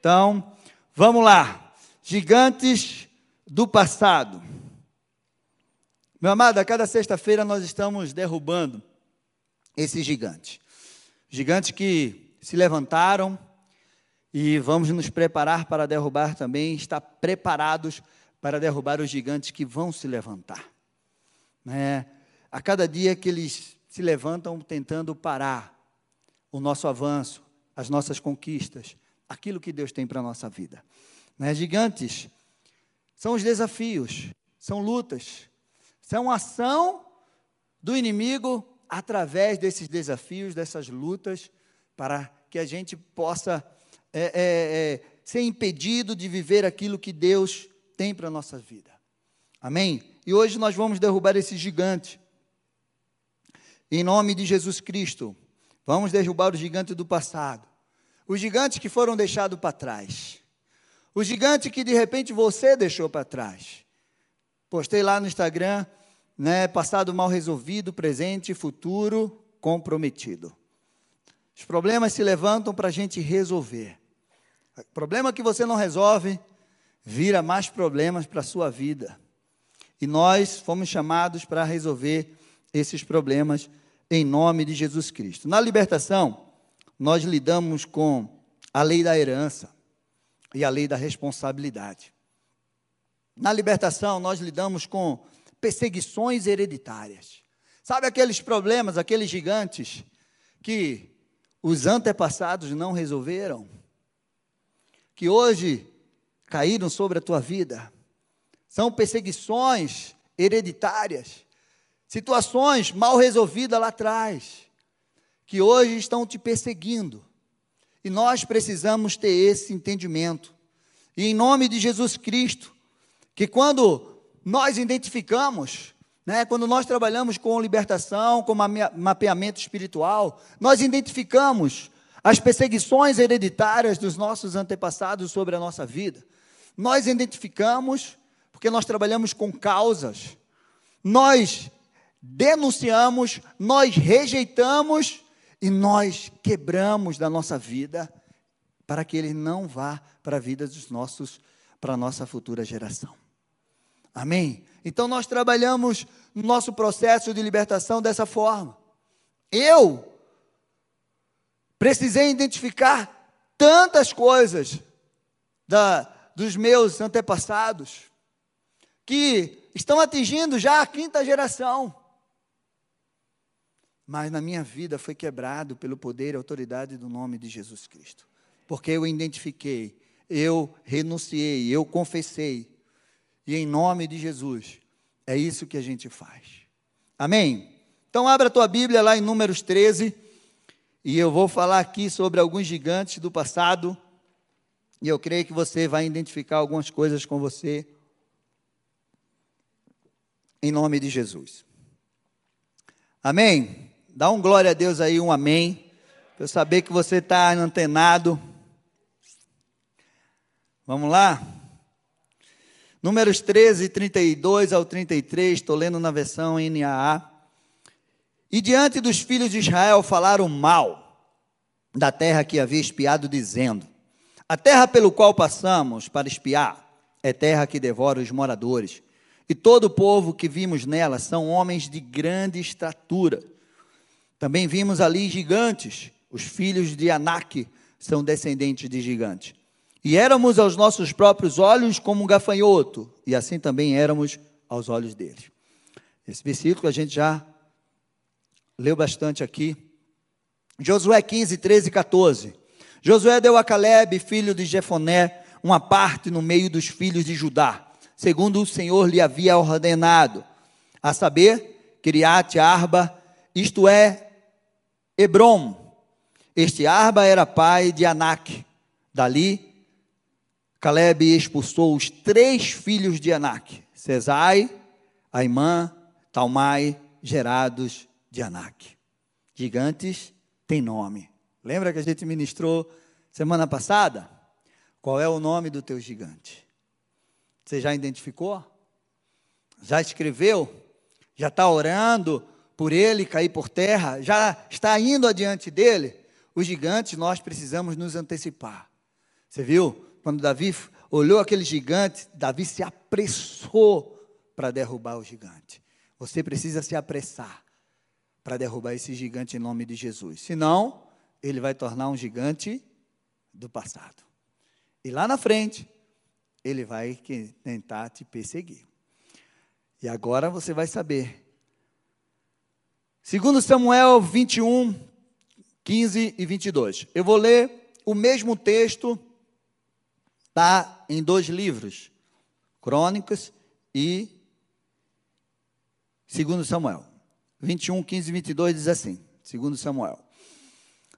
Então, vamos lá. Gigantes do passado. Meu amado, a cada sexta-feira nós estamos derrubando esses gigantes. Gigantes que se levantaram e vamos nos preparar para derrubar também, estar preparados para derrubar os gigantes que vão se levantar. É, a cada dia que eles se levantam tentando parar o nosso avanço, as nossas conquistas, aquilo que Deus tem para a nossa vida. Né? Gigantes são os desafios, são lutas, são ação do inimigo através desses desafios, dessas lutas, para que a gente possa é, é, é, ser impedido de viver aquilo que Deus tem para a nossa vida. Amém? E hoje nós vamos derrubar esse gigante. Em nome de Jesus Cristo, vamos derrubar o gigante do passado. Os gigantes que foram deixados para trás. O gigante que de repente você deixou para trás. Postei lá no Instagram, né, passado mal resolvido, presente futuro comprometido. Os problemas se levantam para a gente resolver. O problema que você não resolve, vira mais problemas para a sua vida. E nós fomos chamados para resolver esses problemas em nome de Jesus Cristo. Na libertação, nós lidamos com a lei da herança e a lei da responsabilidade. Na libertação, nós lidamos com perseguições hereditárias. Sabe aqueles problemas, aqueles gigantes que os antepassados não resolveram? Que hoje caíram sobre a tua vida. São perseguições hereditárias, situações mal resolvidas lá atrás, que hoje estão te perseguindo. E nós precisamos ter esse entendimento. E em nome de Jesus Cristo, que quando nós identificamos, né, quando nós trabalhamos com libertação, com mapeamento espiritual, nós identificamos as perseguições hereditárias dos nossos antepassados sobre a nossa vida. Nós identificamos, porque nós trabalhamos com causas, nós denunciamos, nós rejeitamos e nós quebramos da nossa vida para que ele não vá para a vida dos nossos, para a nossa futura geração. Amém? Então nós trabalhamos no nosso processo de libertação dessa forma. Eu precisei identificar tantas coisas da, dos meus antepassados, que estão atingindo já a quinta geração. Mas na minha vida foi quebrado pelo poder e autoridade do nome de Jesus Cristo. Porque eu identifiquei, eu renunciei, eu confessei. E em nome de Jesus, é isso que a gente faz. Amém? Então abra a tua Bíblia lá em Números 13, e eu vou falar aqui sobre alguns gigantes do passado e eu creio que você vai identificar algumas coisas com você. Em nome de Jesus. Amém? Dá um glória a Deus aí, um amém. Para eu saber que você está antenado. Vamos lá? Números 13, 32 ao 33, estou lendo na versão NAA. E diante dos filhos de Israel falaram mal da terra que havia espiado, dizendo: a terra pelo qual passamos para espiar é terra que devora os moradores, e todo o povo que vimos nela são homens de grande estatura. Também vimos ali gigantes, os filhos de Anak são descendentes de gigantes. E éramos aos nossos próprios olhos como um gafanhoto, e assim também éramos aos olhos deles. Esse versículo a gente já leu bastante aqui. Josué 15, 13 e 14. Josué deu a Caleb, filho de Jefoné, uma parte no meio dos filhos de Judá, segundo o Senhor lhe havia ordenado, a saber, Criate Arba, isto é, Hebron. Este Arba era pai de Anak. Dali, Caleb expulsou os três filhos de Anak, Cesai, Aimã, Talmai, gerados de Anak. Gigantes têm nome. Lembra que a gente ministrou semana passada? Qual é o nome do teu gigante? Você já identificou? Já escreveu? Já está orando por ele cair por terra? Já está indo adiante dele? Os gigantes nós precisamos nos antecipar. Você viu? Quando Davi olhou aquele gigante, Davi se apressou para derrubar o gigante. Você precisa se apressar para derrubar esse gigante em nome de Jesus. Senão, ele vai tornar um gigante do passado. E lá na frente, ele vai tentar te perseguir. E agora você vai saber. Segundo Samuel 21, 15 e 22. Eu vou ler o mesmo texto, está em dois livros, Crônicas e Segundo Samuel. 21, 15 e 22 diz assim, segundo Samuel.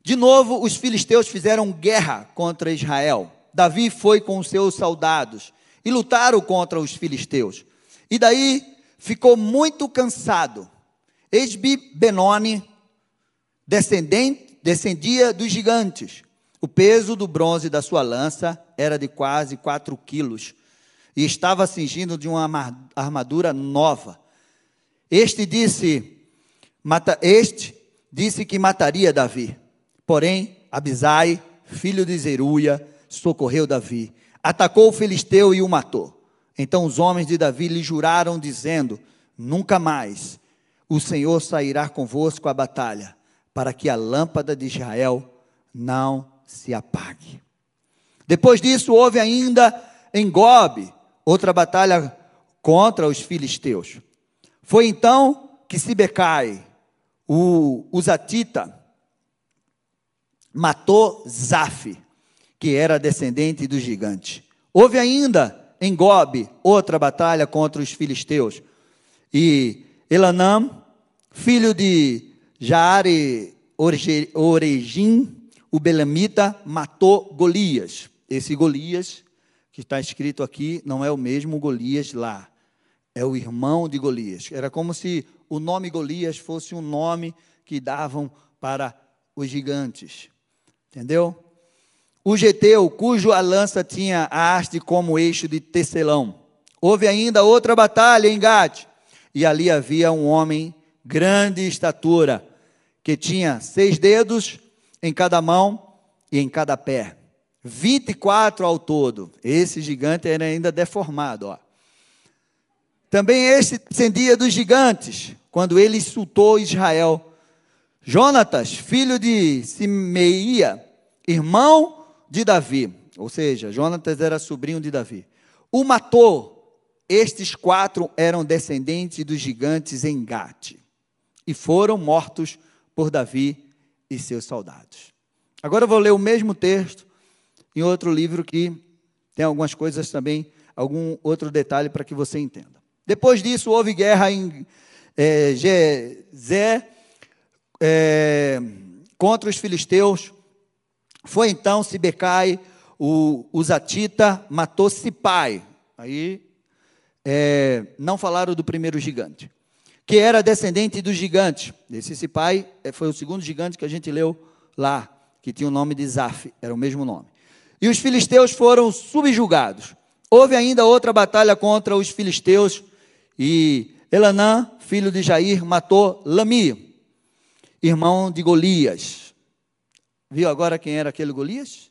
De novo, os filisteus fizeram guerra contra Israel. Davi foi com seus soldados e lutaram contra os filisteus. E daí ficou muito cansado. Esbi Benoni, descendia dos gigantes. O peso do bronze da sua lança era de quase quatro quilos e estava cingindo de uma armadura nova. Este disse, mata, este disse que mataria Davi. Porém, Abisai, filho de Zeruia, socorreu Davi. Atacou o filisteu e o matou. Então os homens de Davi lhe juraram, dizendo: Nunca mais o Senhor sairá convosco à batalha, para que a lâmpada de Israel não se apague. Depois disso, houve ainda em Gobe outra batalha contra os filisteus. Foi então que Sibecai, o, o Zatita, matou Zaf, que era descendente do gigante. Houve ainda em Gobe outra batalha contra os filisteus. E Elanam, filho de Jaare Orejim, o Belamita, matou Golias. Esse Golias, que está escrito aqui, não é o mesmo Golias lá. É o irmão de Golias. Era como se o nome Golias fosse um nome que davam para os gigantes. Entendeu? O Geteu, cujo a lança tinha a haste como eixo de tecelão. Houve ainda outra batalha em Gade, e ali havia um homem grande estatura, que tinha seis dedos em cada mão e em cada pé. 24 ao todo. Esse gigante era ainda deformado. Ó. Também este descendia dos gigantes, quando ele insultou Israel Jonatas, filho de Simeia, irmão de Davi, ou seja, Jonatas era sobrinho de Davi, o matou. Estes quatro eram descendentes dos gigantes em Gate e foram mortos por Davi e seus soldados. Agora eu vou ler o mesmo texto em outro livro que tem algumas coisas também, algum outro detalhe para que você entenda. Depois disso, houve guerra em é, Gezé, é, contra os filisteus. Foi então Sibecai, o, o Zatita, matou Sipai. Aí é, não falaram do primeiro gigante, que era descendente do gigante. Esse Sipai é, foi o segundo gigante que a gente leu lá, que tinha o nome de Zaf, era o mesmo nome. E os filisteus foram subjugados. Houve ainda outra batalha contra os filisteus, e Elanã, filho de Jair, matou Lami, irmão de Golias. Viu agora quem era aquele Golias?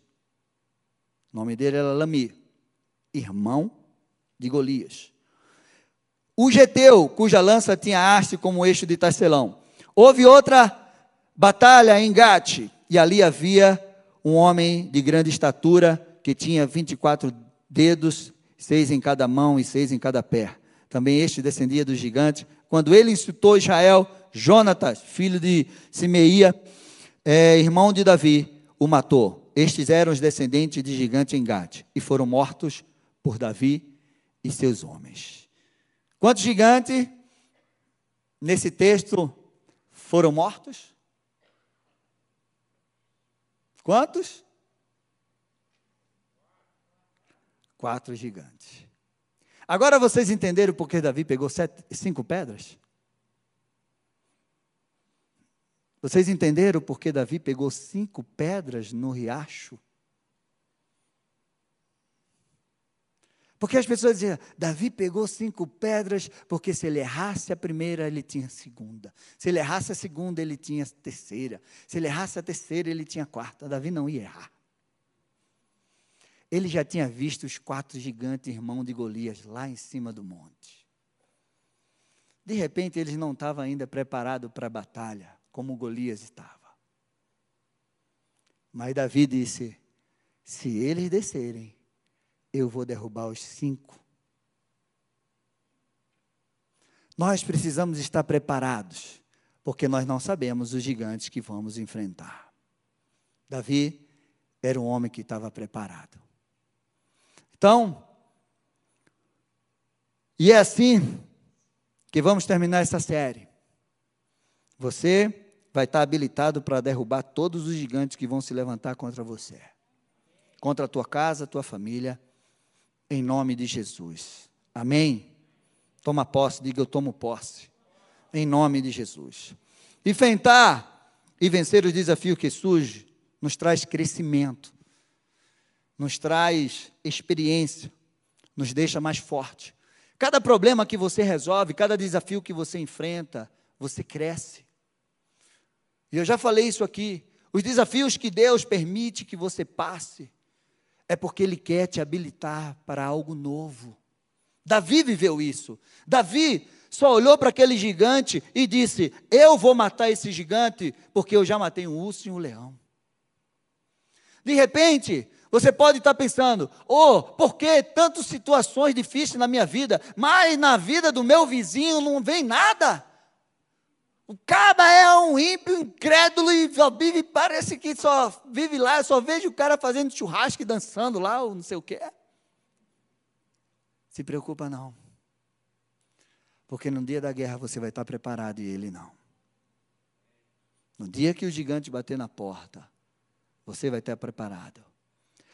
O nome dele era Lami, irmão de Golias. O Geteu, cuja lança tinha haste como eixo de Tarcelão. Houve outra batalha em Gate, e ali havia um homem de grande estatura, que tinha 24 dedos, seis em cada mão e seis em cada pé. Também este descendia do gigante. Quando ele insultou Israel, Jonatas, filho de Simeia, é, irmão de Davi, o matou. Estes eram os descendentes de gigante em Gade e foram mortos por Davi e seus homens. Quantos gigantes nesse texto foram mortos? Quantos? Quatro gigantes. Agora vocês entenderam por que Davi pegou sete, cinco pedras? Vocês entenderam por que Davi pegou cinco pedras no riacho? Porque as pessoas diziam, Davi pegou cinco pedras, porque se ele errasse a primeira, ele tinha a segunda. Se ele errasse a segunda, ele tinha a terceira. Se ele errasse a terceira, ele tinha a quarta. Davi não ia errar. ele já tinha visto os quatro gigantes irmãos de Golias lá em cima do monte. De repente, eles não estavam ainda preparados para a batalha, como Golias estava. Mas Davi disse: se eles descerem, eu vou derrubar os cinco. Nós precisamos estar preparados, porque nós não sabemos os gigantes que vamos enfrentar. Davi era um homem que estava preparado. Então, e é assim que vamos terminar essa série. Você vai estar habilitado para derrubar todos os gigantes que vão se levantar contra você, contra a tua casa, a tua família, em nome de Jesus. Amém? Toma posse, diga eu tomo posse, em nome de Jesus. Enfrentar e vencer os desafios que surgem nos traz crescimento, nos traz experiência, nos deixa mais forte. Cada problema que você resolve, cada desafio que você enfrenta, você cresce. E eu já falei isso aqui. Os desafios que Deus permite que você passe é porque Ele quer te habilitar para algo novo. Davi viveu isso. Davi só olhou para aquele gigante e disse: Eu vou matar esse gigante porque eu já matei um urso e um leão. De repente, você pode estar pensando: Oh, por que tantas situações difíceis na minha vida, mas na vida do meu vizinho não vem nada? O cara é um ímpio, incrédulo e só vive, parece que só vive lá. Eu só vejo o cara fazendo churrasco e dançando lá, ou não sei o quê. Se preocupa não. Porque no dia da guerra você vai estar preparado e ele não. No dia que o gigante bater na porta, você vai estar preparado.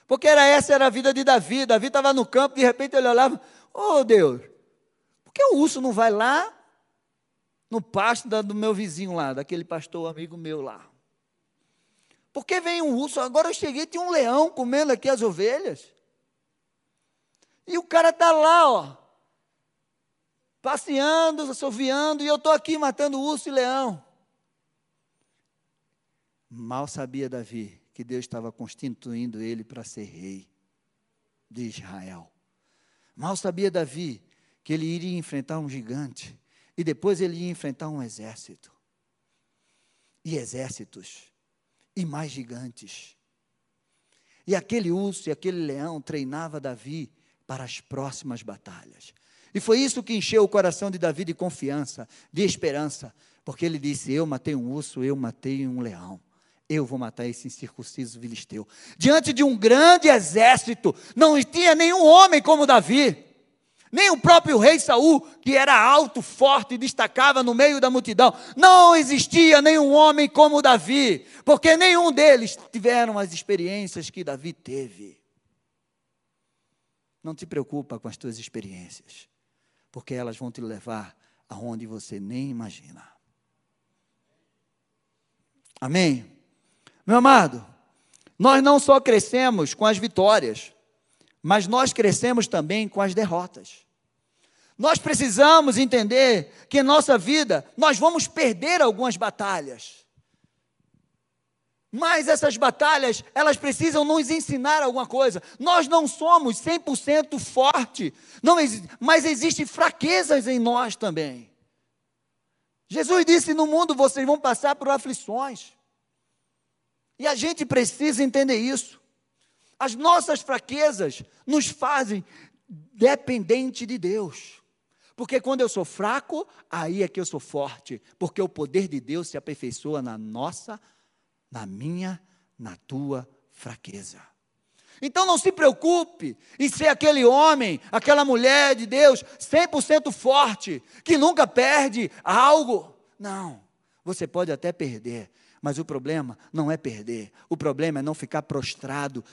Porque era essa era a vida de Davi. Davi estava no campo, de repente ele olhava, oh Deus, por que o urso não vai lá no pasto do meu vizinho lá, daquele pastor amigo meu lá. Porque vem um urso, agora eu cheguei, tinha um leão comendo aqui as ovelhas. E o cara está lá, ó, passeando, assoviando, e eu estou aqui matando urso e leão. Mal sabia Davi que Deus estava constituindo ele para ser rei de Israel. Mal sabia Davi que ele iria enfrentar um gigante e depois ele ia enfrentar um exército. E exércitos. E mais gigantes. E aquele urso e aquele leão treinava Davi para as próximas batalhas. E foi isso que encheu o coração de Davi de confiança, de esperança, porque ele disse: Eu matei um urso, eu matei um leão. Eu vou matar esse incircunciso filisteu. Diante de um grande exército, não tinha nenhum homem como Davi. Nem o próprio rei Saul, que era alto, forte e destacava no meio da multidão, não existia nenhum homem como Davi, porque nenhum deles tiveram as experiências que Davi teve. Não te preocupa com as tuas experiências, porque elas vão te levar aonde você nem imagina. Amém? Meu amado, nós não só crescemos com as vitórias, mas nós crescemos também com as derrotas. Nós precisamos entender que em nossa vida nós vamos perder algumas batalhas. Mas essas batalhas, elas precisam nos ensinar alguma coisa. Nós não somos 100% forte, não, mas existem fraquezas em nós também. Jesus disse: No mundo vocês vão passar por aflições. E a gente precisa entender isso. As nossas fraquezas nos fazem dependente de Deus. Porque quando eu sou fraco, aí é que eu sou forte, porque o poder de Deus se aperfeiçoa na nossa, na minha, na tua fraqueza. Então não se preocupe em ser aquele homem, aquela mulher de Deus 100% forte, que nunca perde algo. Não, você pode até perder, mas o problema não é perder, o problema é não ficar prostrado,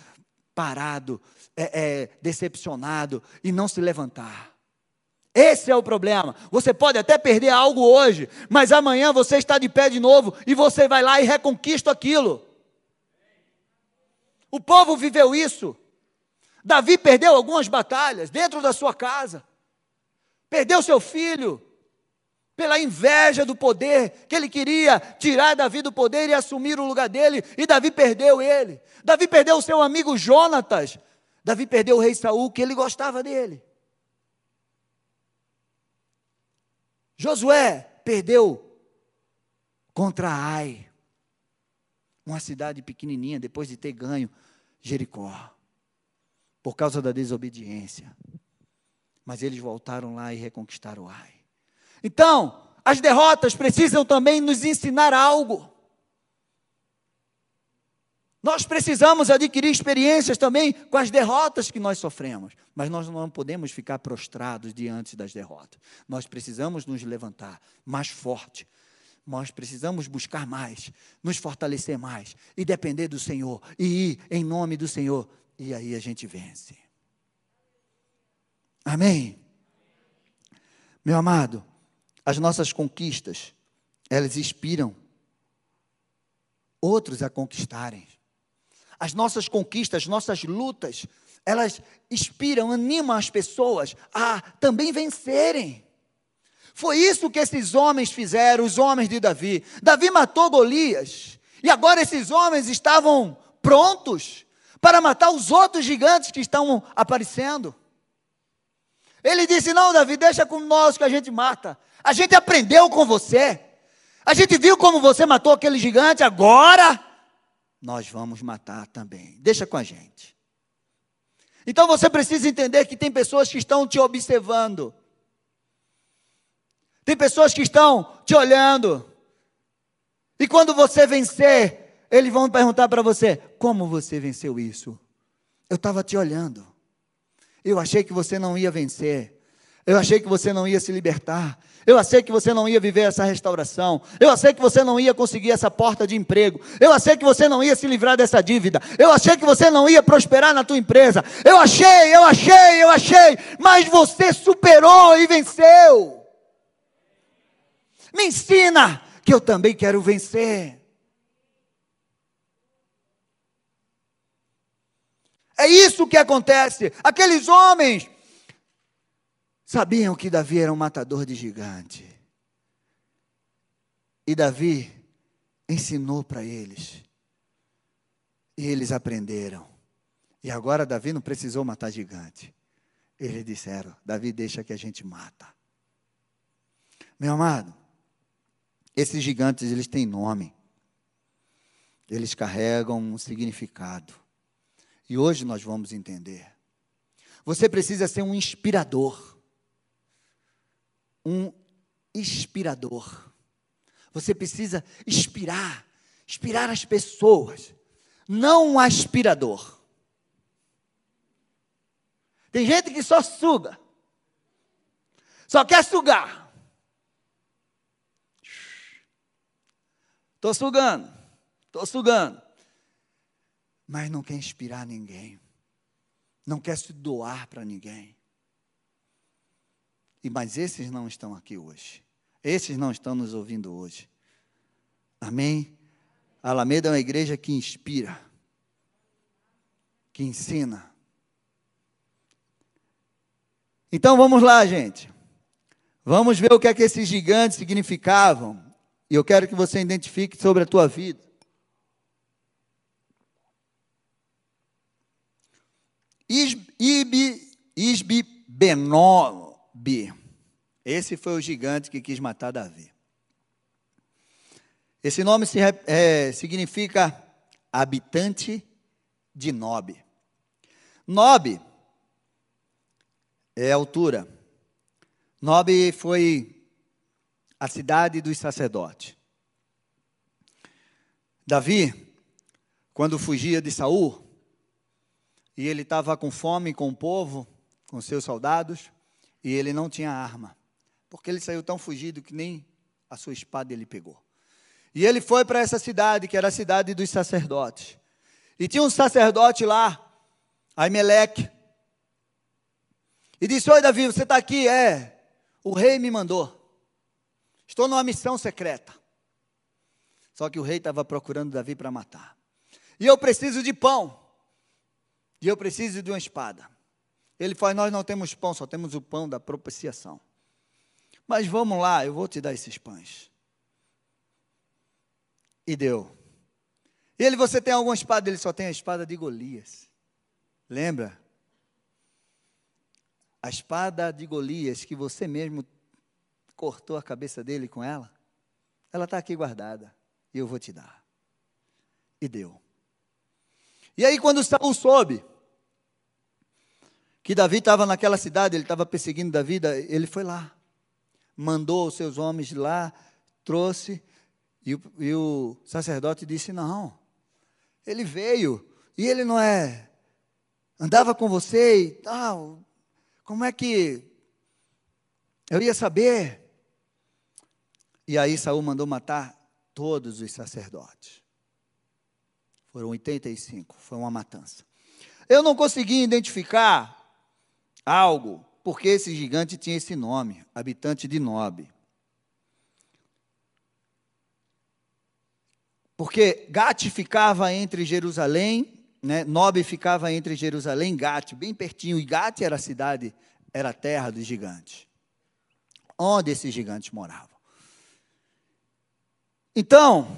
parado, é, é, decepcionado e não se levantar. Esse é o problema. Você pode até perder algo hoje, mas amanhã você está de pé de novo e você vai lá e reconquista aquilo. O povo viveu isso. Davi perdeu algumas batalhas dentro da sua casa. Perdeu seu filho pela inveja do poder, que ele queria tirar Davi do poder e assumir o lugar dele, e Davi perdeu ele. Davi perdeu o seu amigo Jonatas, Davi perdeu o rei Saul, que ele gostava dele. Josué perdeu contra Ai, uma cidade pequenininha, depois de ter ganho Jericó, por causa da desobediência. Mas eles voltaram lá e reconquistaram Ai. Então, as derrotas precisam também nos ensinar algo. Nós precisamos adquirir experiências também com as derrotas que nós sofremos, mas nós não podemos ficar prostrados diante das derrotas. Nós precisamos nos levantar mais forte. Nós precisamos buscar mais, nos fortalecer mais e depender do Senhor e ir em nome do Senhor e aí a gente vence. Amém. Meu amado, as nossas conquistas, elas inspiram outros a conquistarem as nossas conquistas, as nossas lutas, elas inspiram, animam as pessoas a também vencerem. Foi isso que esses homens fizeram, os homens de Davi. Davi matou Golias, e agora esses homens estavam prontos para matar os outros gigantes que estão aparecendo. Ele disse: Não, Davi, deixa com nós que a gente mata. A gente aprendeu com você. A gente viu como você matou aquele gigante, agora nós vamos matar também. Deixa com a gente. Então você precisa entender que tem pessoas que estão te observando. Tem pessoas que estão te olhando. E quando você vencer, eles vão perguntar para você: como você venceu isso? Eu estava te olhando. Eu achei que você não ia vencer. Eu achei que você não ia se libertar. Eu achei que você não ia viver essa restauração. Eu achei que você não ia conseguir essa porta de emprego. Eu achei que você não ia se livrar dessa dívida. Eu achei que você não ia prosperar na tua empresa. Eu achei, eu achei, eu achei. Mas você superou e venceu. Me ensina que eu também quero vencer. É isso que acontece. Aqueles homens sabiam que Davi era um matador de gigante. E Davi ensinou para eles. E eles aprenderam. E agora Davi não precisou matar gigante. Eles disseram: Davi, deixa que a gente mata. Meu amado, esses gigantes, eles têm nome. Eles carregam um significado. E hoje nós vamos entender. Você precisa ser um inspirador um inspirador. Você precisa inspirar, inspirar as pessoas, não um aspirador. Tem gente que só suga, só quer sugar. Estou sugando, estou sugando, mas não quer inspirar ninguém, não quer se doar para ninguém. E mas esses não estão aqui hoje. Esses não estão nos ouvindo hoje. Amém? A Alameda é uma igreja que inspira, que ensina. Então vamos lá, gente. Vamos ver o que é que esses gigantes significavam. E eu quero que você identifique sobre a tua vida. Isbi, Isbi Bi. Esse foi o gigante que quis matar Davi. Esse nome se, é, significa habitante de Nob. Nob é altura. Nob foi a cidade dos sacerdotes. Davi, quando fugia de Saul, e ele estava com fome com o povo, com seus soldados, e ele não tinha arma, porque ele saiu tão fugido que nem a sua espada ele pegou. E ele foi para essa cidade, que era a cidade dos sacerdotes. E tinha um sacerdote lá, Aimeleque. E disse: Oi, Davi, você está aqui? É, o rei me mandou. Estou numa missão secreta. Só que o rei estava procurando Davi para matar. E eu preciso de pão. E eu preciso de uma espada. Ele fala: Nós não temos pão, só temos o pão da propiciação. Mas vamos lá, eu vou te dar esses pães. E deu. Ele, você tem alguma espada? Ele só tem a espada de Golias. Lembra? a espada de Golias, que você mesmo cortou a cabeça dele com ela, ela está aqui guardada, e eu vou te dar. E deu. E aí, quando Saul soube que Davi estava naquela cidade, ele estava perseguindo Davi, ele foi lá, mandou os seus homens lá, trouxe, e o, e o sacerdote disse: Não, ele veio, e ele não é, andava com você e tal, como é que eu ia saber? E aí Saul mandou matar todos os sacerdotes. Foram 85, foi uma matança. Eu não consegui identificar algo, porque esse gigante tinha esse nome, habitante de Nob. Porque Gate ficava entre Jerusalém, né? Nob ficava entre Jerusalém e Gate, bem pertinho, e Gate era a cidade, era a terra dos gigantes. Onde esses gigantes moravam. Então,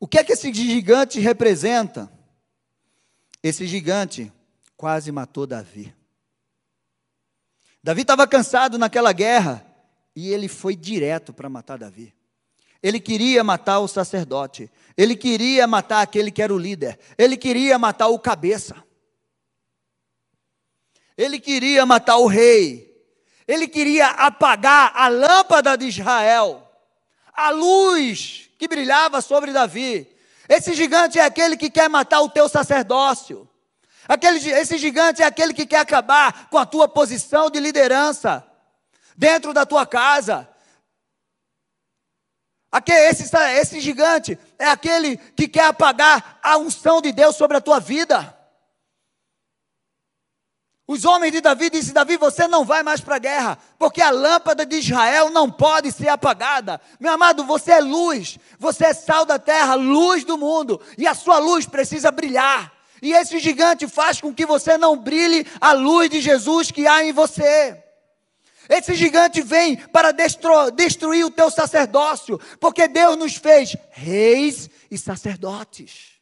o que é que esse gigante representa? Esse gigante quase matou Davi. Davi estava cansado naquela guerra e ele foi direto para matar Davi. Ele queria matar o sacerdote, ele queria matar aquele que era o líder, ele queria matar o cabeça, ele queria matar o rei, ele queria apagar a lâmpada de Israel, a luz que brilhava sobre Davi. Esse gigante é aquele que quer matar o teu sacerdócio. Aquele, esse gigante é aquele que quer acabar com a tua posição de liderança dentro da tua casa. Aquele, esse, esse gigante é aquele que quer apagar a unção de Deus sobre a tua vida. Os homens de Davi disseram: Davi, você não vai mais para a guerra, porque a lâmpada de Israel não pode ser apagada. Meu amado, você é luz, você é sal da terra, luz do mundo, e a sua luz precisa brilhar. E esse gigante faz com que você não brilhe a luz de Jesus que há em você. Esse gigante vem para destru destruir o teu sacerdócio, porque Deus nos fez reis e sacerdotes.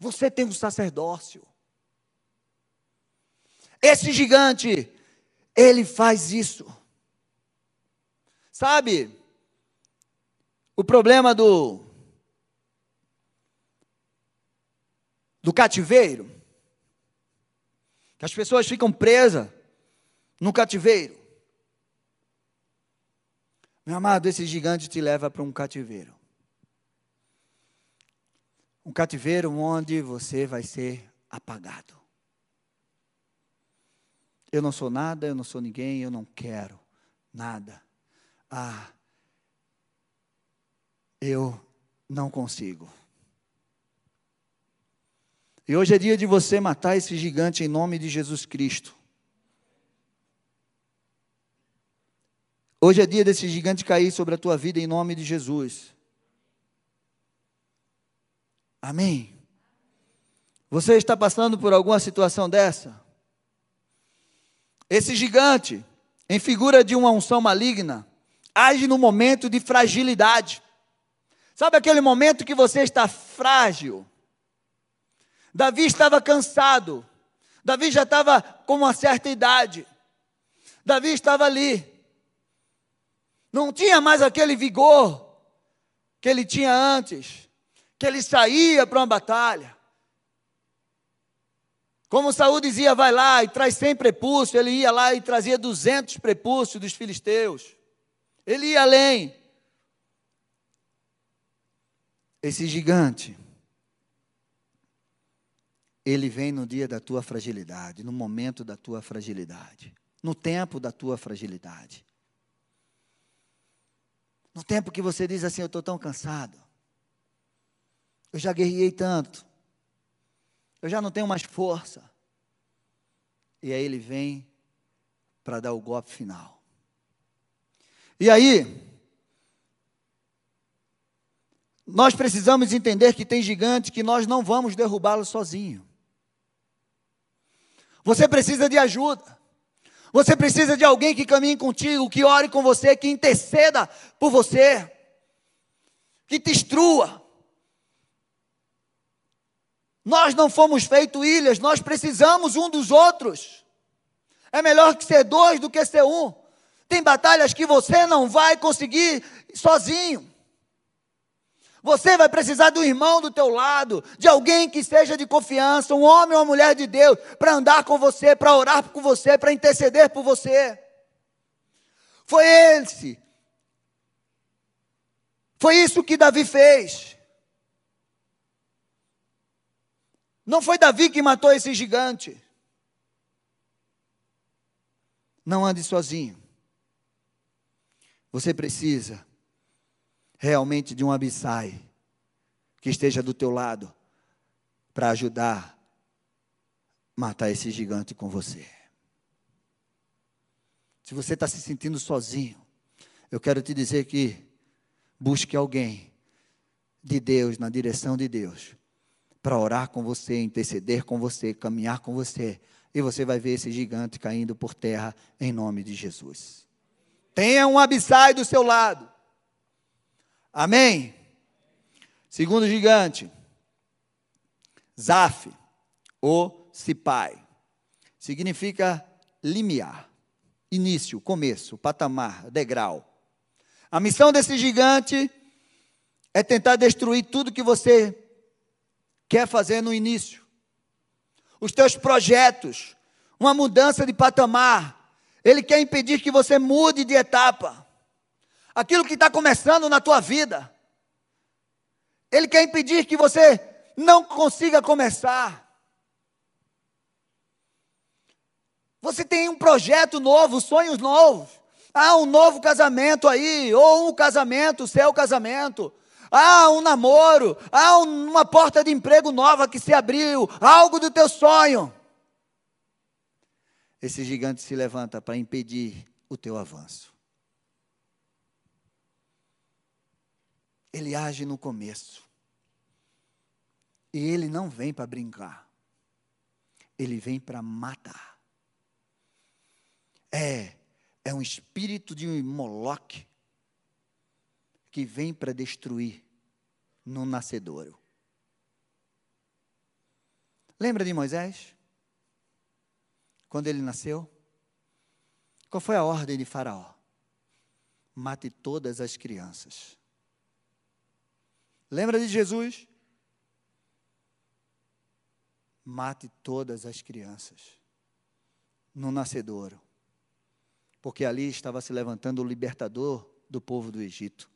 Você tem um sacerdócio. Esse gigante, ele faz isso. Sabe? O problema do do cativeiro, que as pessoas ficam presas no cativeiro. Meu amado, esse gigante te leva para um cativeiro. Um cativeiro onde você vai ser apagado. Eu não sou nada, eu não sou ninguém, eu não quero nada. Ah, eu não consigo. E hoje é dia de você matar esse gigante em nome de Jesus Cristo. Hoje é dia desse gigante cair sobre a tua vida em nome de Jesus. Amém. Você está passando por alguma situação dessa? Esse gigante, em figura de uma unção maligna, age no momento de fragilidade. Sabe aquele momento que você está frágil? Davi estava cansado. Davi já estava com uma certa idade. Davi estava ali. Não tinha mais aquele vigor que ele tinha antes, que ele saía para uma batalha. Como Saúl dizia, vai lá e traz 100 prepúcios, ele ia lá e trazia 200 prepúcios dos filisteus. Ele ia além. Esse gigante, ele vem no dia da tua fragilidade, no momento da tua fragilidade, no tempo da tua fragilidade. No tempo que você diz assim: Eu estou tão cansado, eu já guerriei tanto, eu já não tenho mais força. E aí ele vem para dar o golpe final. E aí, nós precisamos entender que tem gigantes que nós não vamos derrubá-los sozinho. Você precisa de ajuda. Você precisa de alguém que caminhe contigo, que ore com você, que interceda por você, que te instrua. Nós não fomos feitos ilhas, nós precisamos um dos outros. É melhor que ser dois do que ser um. Tem batalhas que você não vai conseguir sozinho. Você vai precisar do irmão do teu lado, de alguém que seja de confiança, um homem ou uma mulher de Deus, para andar com você, para orar com você, para interceder por você. Foi esse. Foi isso que Davi fez. Não foi Davi que matou esse gigante. Não ande sozinho. Você precisa realmente de um Abissai que esteja do teu lado para ajudar a matar esse gigante com você. Se você está se sentindo sozinho, eu quero te dizer que busque alguém de Deus, na direção de Deus, para orar com você, interceder com você, caminhar com você, e você vai ver esse gigante caindo por terra em nome de Jesus. Tenha um Abissai do seu lado. Amém? Segundo gigante, Zaf, ou Sipai, significa limiar, início, começo, patamar, degrau. A missão desse gigante é tentar destruir tudo que você quer fazer no início. Os teus projetos, uma mudança de patamar. Ele quer impedir que você mude de etapa aquilo que está começando na tua vida. Ele quer impedir que você não consiga começar. Você tem um projeto novo, sonhos novos. Há um novo casamento aí, ou um casamento, seu casamento. Há um namoro, há uma porta de emprego nova que se abriu, algo do teu sonho. Esse gigante se levanta para impedir o teu avanço. Ele age no começo. E ele não vem para brincar. Ele vem para matar. É, é um espírito de Moloque que vem para destruir no nascedouro. Lembra de Moisés? Quando ele nasceu? Qual foi a ordem de Faraó? Mate todas as crianças. Lembra de Jesus? Mate todas as crianças no nascedouro, porque ali estava se levantando o libertador do povo do Egito.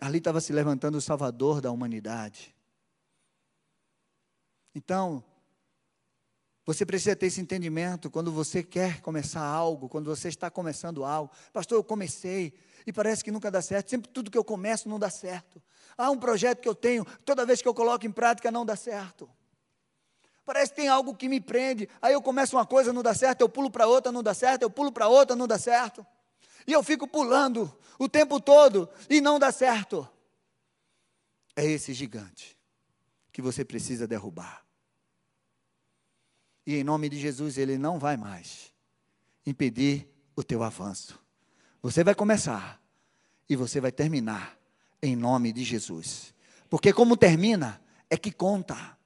Ali estava se levantando o salvador da humanidade. Então, você precisa ter esse entendimento quando você quer começar algo, quando você está começando algo. Pastor, eu comecei e parece que nunca dá certo. Sempre tudo que eu começo não dá certo. Há um projeto que eu tenho, toda vez que eu coloco em prática não dá certo. Parece que tem algo que me prende. Aí eu começo uma coisa, não dá certo, eu pulo para outra, não dá certo, eu pulo para outra, não dá certo. E eu fico pulando o tempo todo e não dá certo. É esse gigante que você precisa derrubar. E em nome de Jesus, ele não vai mais impedir o teu avanço. Você vai começar e você vai terminar em nome de Jesus. Porque como termina é que conta.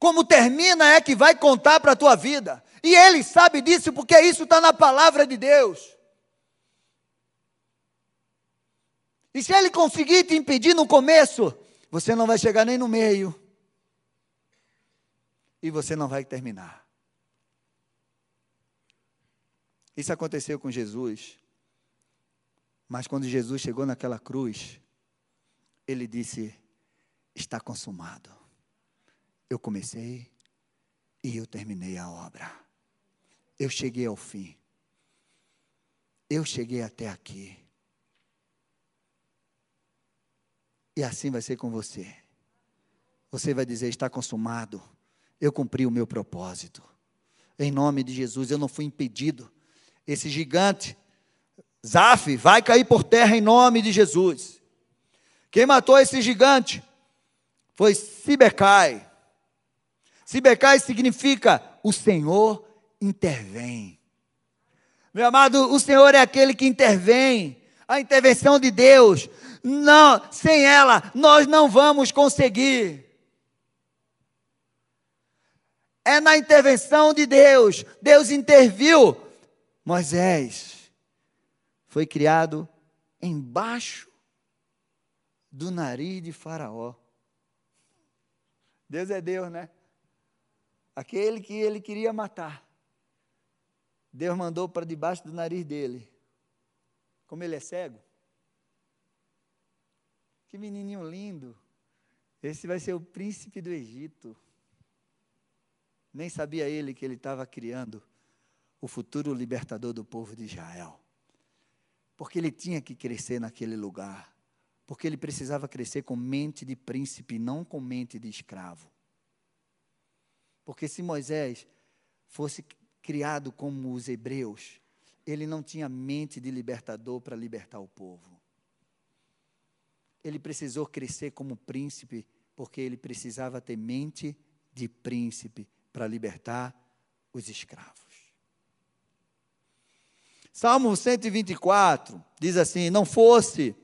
Como termina é que vai contar para a tua vida. E ele sabe disso porque isso está na palavra de Deus. E se ele conseguir te impedir no começo, você não vai chegar nem no meio e você não vai terminar. Isso aconteceu com Jesus. Mas quando Jesus chegou naquela cruz, ele disse: Está consumado. Eu comecei e eu terminei a obra. Eu cheguei ao fim. Eu cheguei até aqui. E assim vai ser com você. Você vai dizer: Está consumado eu cumpri o meu propósito. Em nome de Jesus, eu não fui impedido. Esse gigante, Zaf, vai cair por terra em nome de Jesus. Quem matou esse gigante foi Sibecai. Sibecai significa o Senhor intervém. Meu amado, o Senhor é aquele que intervém. A intervenção de Deus, não, sem ela nós não vamos conseguir. É na intervenção de Deus. Deus interviu. Moisés foi criado embaixo do nariz de Faraó. Deus é Deus, né? Aquele que ele queria matar. Deus mandou para debaixo do nariz dele. Como ele é cego. Que menininho lindo. Esse vai ser o príncipe do Egito. Nem sabia ele que ele estava criando o futuro libertador do povo de Israel. Porque ele tinha que crescer naquele lugar. Porque ele precisava crescer com mente de príncipe, não com mente de escravo. Porque se Moisés fosse criado como os hebreus, ele não tinha mente de libertador para libertar o povo. Ele precisou crescer como príncipe, porque ele precisava ter mente de príncipe para libertar os escravos. Salmo 124 diz assim: Não fosse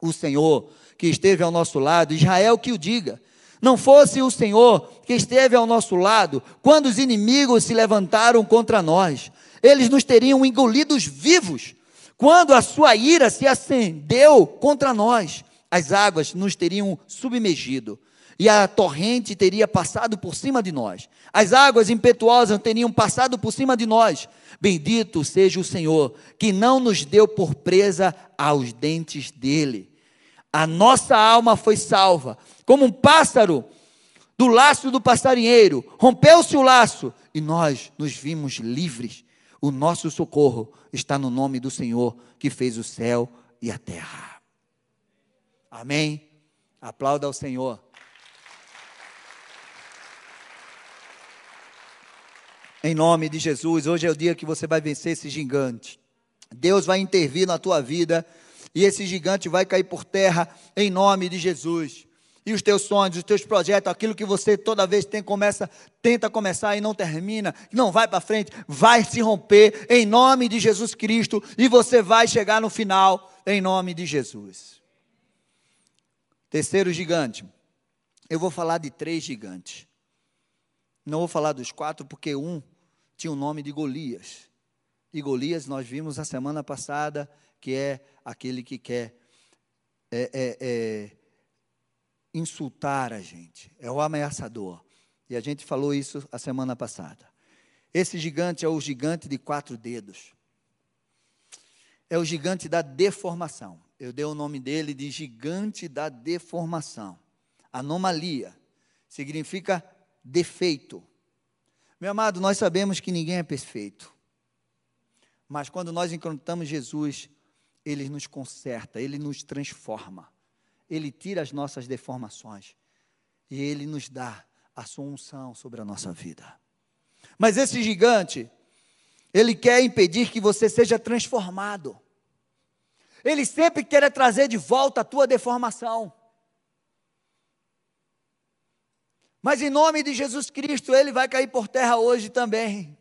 o Senhor que esteve ao nosso lado, Israel que o diga. Não fosse o Senhor que esteve ao nosso lado, quando os inimigos se levantaram contra nós, eles nos teriam engolidos vivos. Quando a sua ira se acendeu contra nós, as águas nos teriam submergido e a torrente teria passado por cima de nós. As águas impetuosas teriam passado por cima de nós. Bendito seja o Senhor, que não nos deu por presa aos dentes dele. A nossa alma foi salva, como um pássaro do laço do passarinheiro. Rompeu-se o laço e nós nos vimos livres. O nosso socorro está no nome do Senhor, que fez o céu e a terra. Amém? Aplauda ao Senhor. Em nome de Jesus, hoje é o dia que você vai vencer esse gigante. Deus vai intervir na tua vida e esse gigante vai cair por terra em nome de Jesus. E os teus sonhos, os teus projetos, aquilo que você toda vez tem, começa, tenta começar e não termina, não vai para frente, vai se romper em nome de Jesus Cristo e você vai chegar no final em nome de Jesus. Terceiro gigante. Eu vou falar de três gigantes. Não vou falar dos quatro, porque um tinha o nome de Golias. E Golias nós vimos a semana passada, que é aquele que quer é, é, é, insultar a gente, é o ameaçador. E a gente falou isso a semana passada. Esse gigante é o gigante de quatro dedos. É o gigante da deformação. Eu dei o nome dele de gigante da deformação. Anomalia significa defeito. Meu amado, nós sabemos que ninguém é perfeito. Mas quando nós encontramos Jesus, ele nos conserta, ele nos transforma. Ele tira as nossas deformações e ele nos dá a sua unção sobre a nossa vida. Mas esse gigante, ele quer impedir que você seja transformado. Ele sempre quer trazer de volta a tua deformação. Mas em nome de Jesus Cristo, ele vai cair por terra hoje também.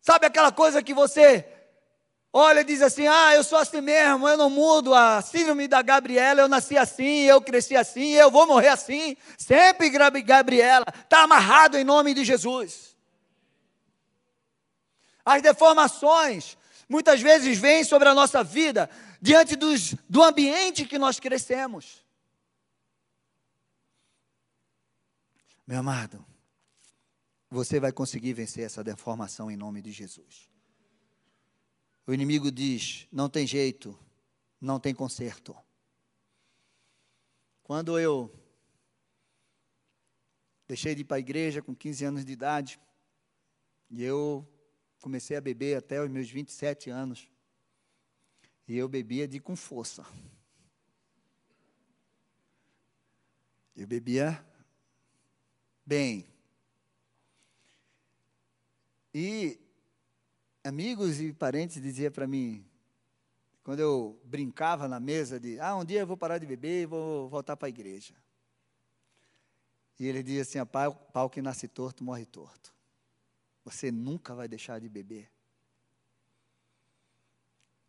Sabe aquela coisa que você olha e diz assim: ah, eu sou assim mesmo, eu não mudo. A síndrome da Gabriela, eu nasci assim, eu cresci assim, eu vou morrer assim. Sempre Gabriela, está amarrado em nome de Jesus. As deformações muitas vezes vêm sobre a nossa vida diante dos, do ambiente que nós crescemos. Meu amado, você vai conseguir vencer essa deformação em nome de Jesus. O inimigo diz: não tem jeito, não tem conserto. Quando eu deixei de ir para a igreja com 15 anos de idade, e eu comecei a beber até os meus 27 anos, e eu bebia de com força. Eu bebia bem. E amigos e parentes diziam para mim, quando eu brincava na mesa de, ah, um dia eu vou parar de beber e vou voltar para a igreja. E ele dizia assim, pau, pau que nasce torto, morre torto. Você nunca vai deixar de beber.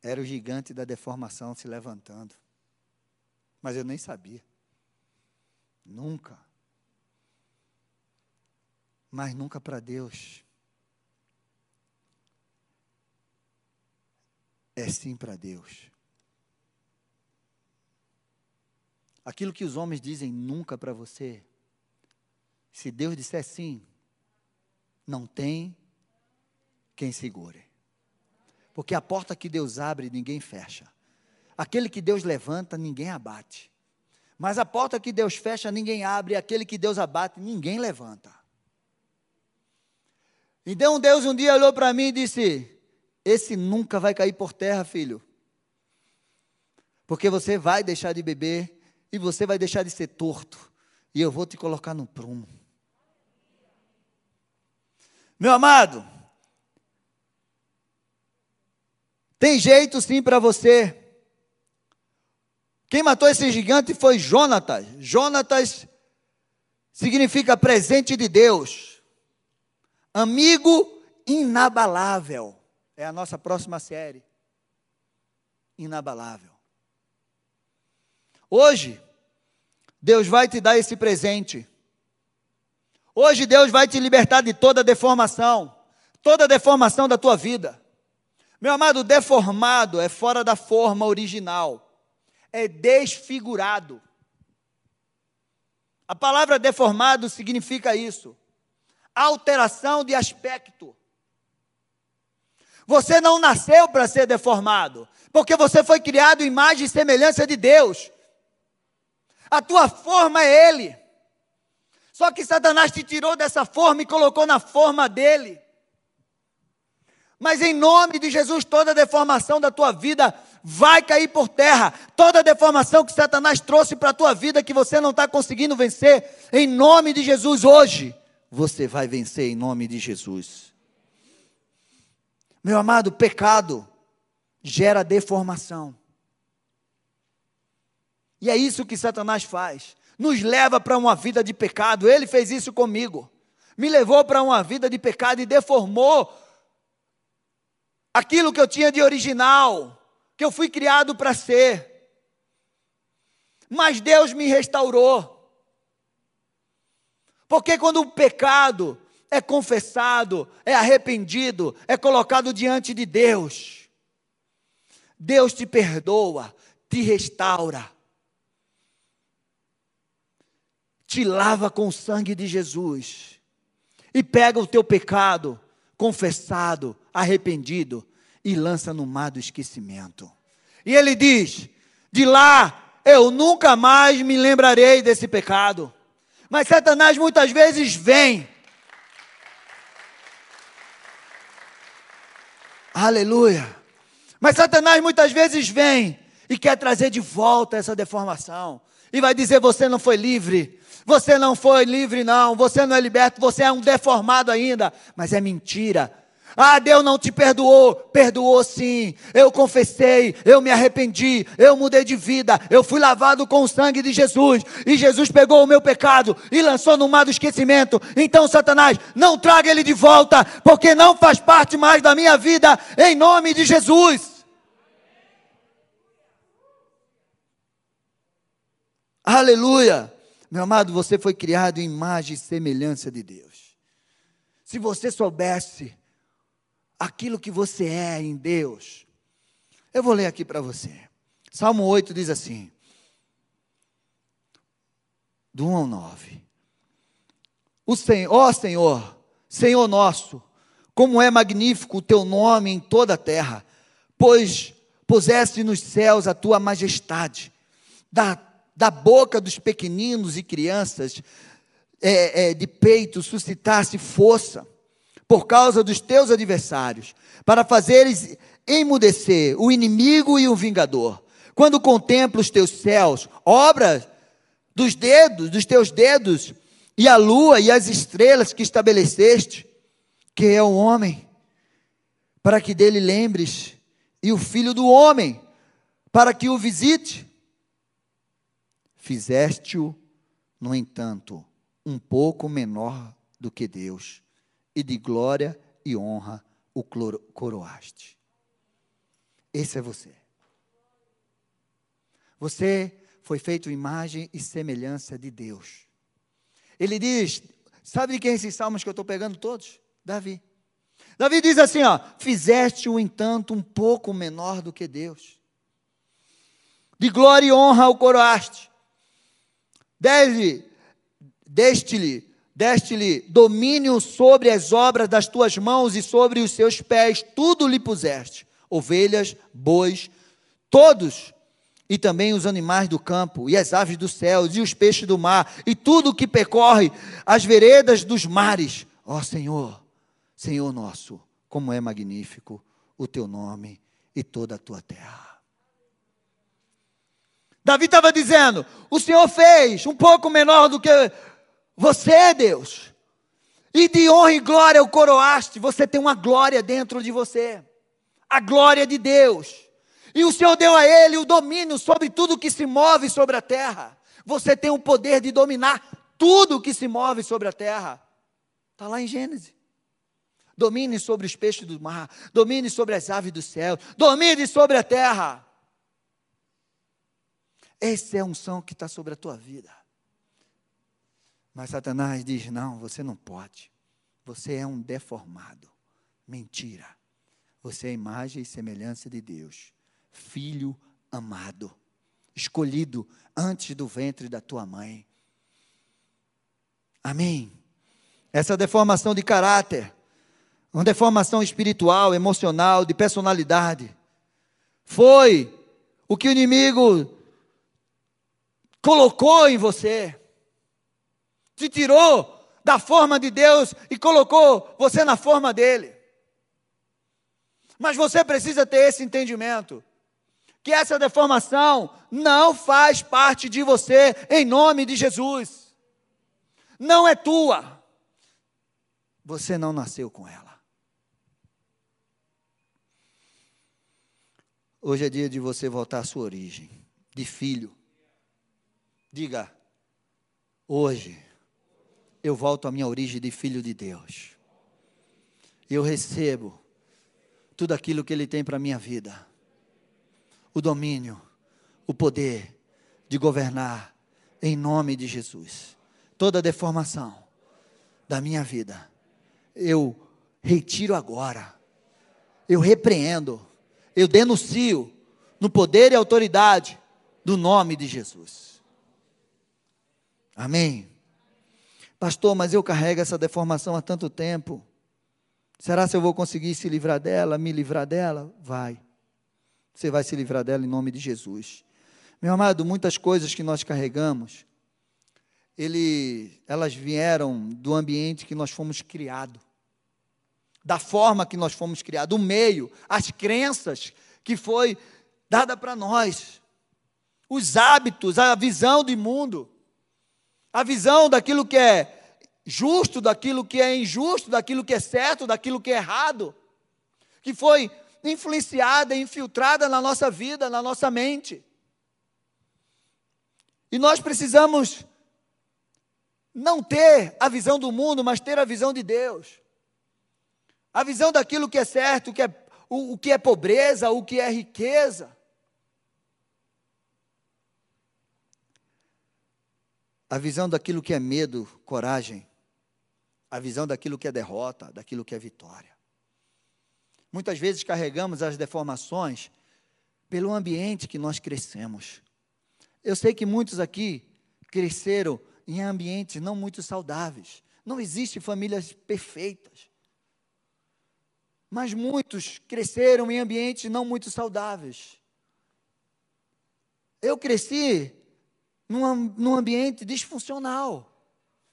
Era o gigante da deformação se levantando. Mas eu nem sabia. Nunca. Mas nunca para Deus. É sim para Deus. Aquilo que os homens dizem nunca para você, se Deus disser sim, não tem quem segure. Porque a porta que Deus abre, ninguém fecha. Aquele que Deus levanta, ninguém abate. Mas a porta que Deus fecha, ninguém abre. Aquele que Deus abate, ninguém levanta. Então Deus um dia olhou para mim e disse: Esse nunca vai cair por terra, filho. Porque você vai deixar de beber e você vai deixar de ser torto. E eu vou te colocar no prumo. Meu amado, tem jeito sim para você. Quem matou esse gigante foi Jonatas. Jonatas significa presente de Deus. Amigo inabalável. É a nossa próxima série. Inabalável. Hoje, Deus vai te dar esse presente. Hoje Deus vai te libertar de toda deformação, toda deformação da tua vida. Meu amado, deformado é fora da forma original, é desfigurado. A palavra deformado significa isso, alteração de aspecto. Você não nasceu para ser deformado, porque você foi criado em imagem e semelhança de Deus. A tua forma é Ele. Só que Satanás te tirou dessa forma e colocou na forma dele. Mas em nome de Jesus, toda deformação da tua vida vai cair por terra. Toda deformação que Satanás trouxe para a tua vida que você não está conseguindo vencer, em nome de Jesus, hoje, você vai vencer em nome de Jesus. Meu amado, pecado gera deformação. E é isso que Satanás faz nos leva para uma vida de pecado. Ele fez isso comigo. Me levou para uma vida de pecado e deformou aquilo que eu tinha de original, que eu fui criado para ser. Mas Deus me restaurou. Porque quando o pecado é confessado, é arrependido, é colocado diante de Deus, Deus te perdoa, te restaura. te lava com o sangue de Jesus e pega o teu pecado confessado, arrependido e lança no mar do esquecimento. E ele diz: De lá eu nunca mais me lembrarei desse pecado. Mas Satanás muitas vezes vem. Aleluia. Mas Satanás muitas vezes vem e quer trazer de volta essa deformação. E vai dizer: Você não foi livre você não foi livre, não. Você não é liberto. Você é um deformado ainda. Mas é mentira. Ah, Deus não te perdoou. Perdoou sim. Eu confessei, eu me arrependi, eu mudei de vida, eu fui lavado com o sangue de Jesus. E Jesus pegou o meu pecado e lançou no mar do esquecimento. Então, Satanás, não traga ele de volta, porque não faz parte mais da minha vida, em nome de Jesus. Aleluia. Meu amado, você foi criado em imagem e semelhança de Deus. Se você soubesse aquilo que você é em Deus, eu vou ler aqui para você. Salmo 8 diz assim: do 1 ao 9. O Senhor, ó Senhor, Senhor nosso, como é magnífico o teu nome em toda a terra, pois puseste nos céus a tua majestade. Da da boca dos pequeninos e crianças é, é, de peito suscitasse força por causa dos teus adversários, para fazeres emudecer o inimigo e o vingador. Quando contemplo os teus céus, obras dos dedos, dos teus dedos, e a lua e as estrelas que estabeleceste, que é o homem, para que dele lembres, e o filho do homem, para que o visite. Fizeste-o, no entanto, um pouco menor do que Deus, e de glória e honra o coroaste. Esse é você. Você foi feito imagem e semelhança de Deus. Ele diz: Sabe de quem é esses salmos que eu estou pegando todos? Davi. Davi diz assim: ó, fizeste o entanto um pouco menor do que Deus. De glória e honra o coroaste. Deste-lhe, deste-lhe, domínio sobre as obras das tuas mãos e sobre os seus pés, tudo lhe puseste. Ovelhas, bois, todos e também os animais do campo, e as aves do céu, e os peixes do mar, e tudo que percorre as veredas dos mares. Ó Senhor, Senhor nosso, como é magnífico o teu nome e toda a tua terra. Davi estava dizendo: o Senhor fez um pouco menor do que você, Deus, e de honra e glória o coroaste. Você tem uma glória dentro de você, a glória de Deus. E o Senhor deu a ele o domínio sobre tudo que se move sobre a terra. Você tem o poder de dominar tudo que se move sobre a terra. Está lá em Gênesis. Domine sobre os peixes do mar, domine sobre as aves do céu, domine sobre a terra. Essa é a unção que está sobre a tua vida. Mas Satanás diz: não, você não pode. Você é um deformado. Mentira. Você é imagem e semelhança de Deus filho amado, escolhido antes do ventre da tua mãe. Amém. Essa deformação de caráter, uma deformação espiritual, emocional, de personalidade, foi o que o inimigo colocou em você, te tirou da forma de Deus e colocou você na forma dele. Mas você precisa ter esse entendimento que essa deformação não faz parte de você, em nome de Jesus. Não é tua. Você não nasceu com ela. Hoje é dia de você voltar à sua origem, de filho. Diga, hoje eu volto à minha origem de filho de Deus. Eu recebo tudo aquilo que Ele tem para a minha vida o domínio, o poder de governar em nome de Jesus. Toda deformação da minha vida, eu retiro agora, eu repreendo, eu denuncio no poder e autoridade do nome de Jesus. Amém. Pastor, mas eu carrego essa deformação há tanto tempo. Será se eu vou conseguir se livrar dela, me livrar dela? Vai. Você vai se livrar dela em nome de Jesus. Meu amado, muitas coisas que nós carregamos, ele, elas vieram do ambiente que nós fomos criados, da forma que nós fomos criados, do meio, as crenças que foi dada para nós, os hábitos, a visão do mundo, a visão daquilo que é justo, daquilo que é injusto, daquilo que é certo, daquilo que é errado, que foi influenciada, infiltrada na nossa vida, na nossa mente. E nós precisamos não ter a visão do mundo, mas ter a visão de Deus. A visão daquilo que é certo, o que é, o, o que é pobreza, o que é riqueza. A visão daquilo que é medo, coragem. A visão daquilo que é derrota, daquilo que é vitória. Muitas vezes carregamos as deformações pelo ambiente que nós crescemos. Eu sei que muitos aqui cresceram em ambientes não muito saudáveis. Não existem famílias perfeitas. Mas muitos cresceram em ambientes não muito saudáveis. Eu cresci num, num ambiente disfuncional.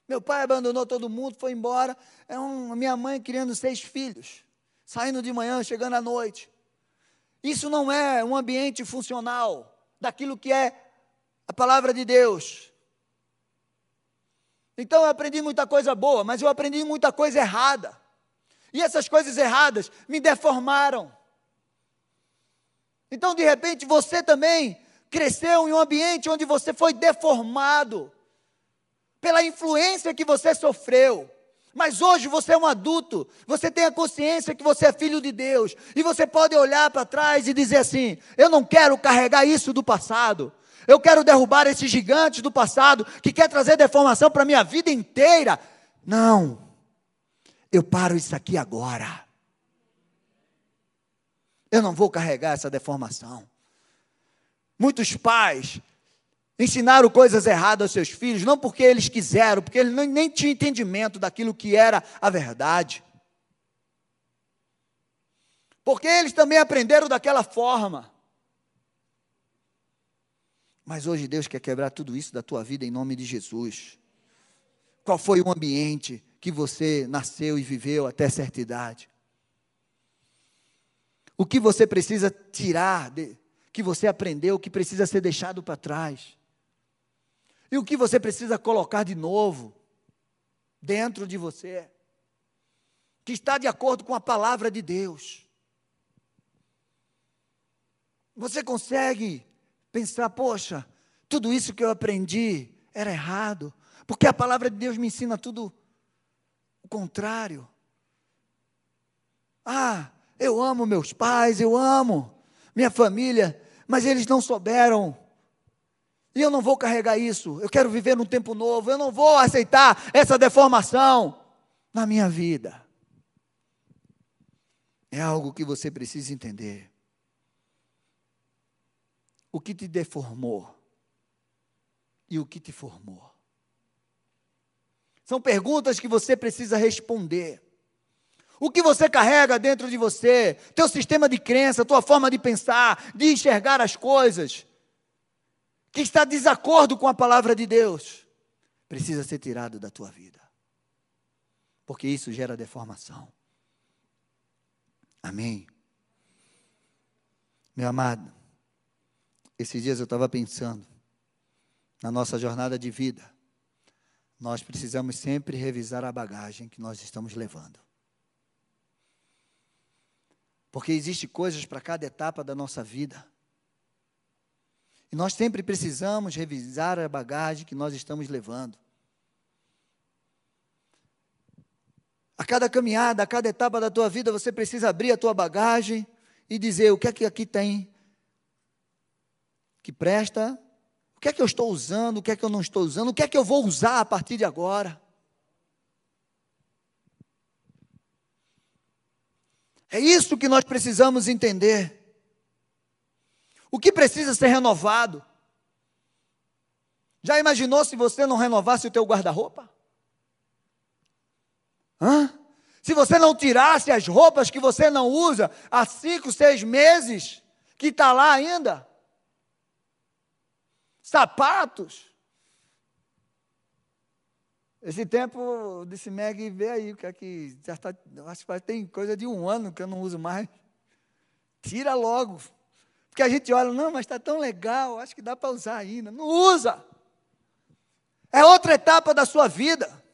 Meu pai abandonou todo mundo, foi embora. É um, minha mãe criando seis filhos saindo de manhã, chegando à noite. Isso não é um ambiente funcional daquilo que é a palavra de Deus. Então eu aprendi muita coisa boa, mas eu aprendi muita coisa errada. E essas coisas erradas me deformaram. Então, de repente, você também cresceu em um ambiente onde você foi deformado pela influência que você sofreu. Mas hoje você é um adulto, você tem a consciência que você é filho de Deus, e você pode olhar para trás e dizer assim: eu não quero carregar isso do passado. Eu quero derrubar esse gigante do passado que quer trazer deformação para a minha vida inteira. Não, eu paro isso aqui agora. Eu não vou carregar essa deformação. Muitos pais ensinaram coisas erradas aos seus filhos, não porque eles quiseram, porque eles nem tinham entendimento daquilo que era a verdade. Porque eles também aprenderam daquela forma. Mas hoje Deus quer quebrar tudo isso da tua vida em nome de Jesus. Qual foi o ambiente que você nasceu e viveu até certa idade? O que você precisa tirar, de, que você aprendeu, que precisa ser deixado para trás? E o que você precisa colocar de novo dentro de você? Que está de acordo com a palavra de Deus. Você consegue pensar, poxa, tudo isso que eu aprendi era errado, porque a palavra de Deus me ensina tudo o contrário. Ah, eu amo meus pais, eu amo minha família, mas eles não souberam. E eu não vou carregar isso. Eu quero viver num tempo novo. Eu não vou aceitar essa deformação na minha vida. É algo que você precisa entender. O que te deformou e o que te formou. São perguntas que você precisa responder. O que você carrega dentro de você, teu sistema de crença, tua forma de pensar, de enxergar as coisas, que está de desacordo com a palavra de Deus, precisa ser tirado da tua vida. Porque isso gera deformação. Amém. Meu amado, esses dias eu estava pensando na nossa jornada de vida. Nós precisamos sempre revisar a bagagem que nós estamos levando. Porque existem coisas para cada etapa da nossa vida. E nós sempre precisamos revisar a bagagem que nós estamos levando. A cada caminhada, a cada etapa da tua vida, você precisa abrir a tua bagagem e dizer o que é que aqui tem que presta, o que é que eu estou usando, o que é que eu não estou usando, o que é que eu vou usar a partir de agora. É isso que nós precisamos entender. O que precisa ser renovado? Já imaginou se você não renovasse o teu guarda-roupa? Hã? Se você não tirasse as roupas que você não usa há cinco, seis meses, que está lá ainda? Sapatos. Esse tempo disse Meg, vê aí o que é que já está. Acho que tem coisa de um ano que eu não uso mais. Tira logo. Porque a gente olha, não, mas está tão legal, acho que dá para usar ainda. Não usa. É outra etapa da sua vida.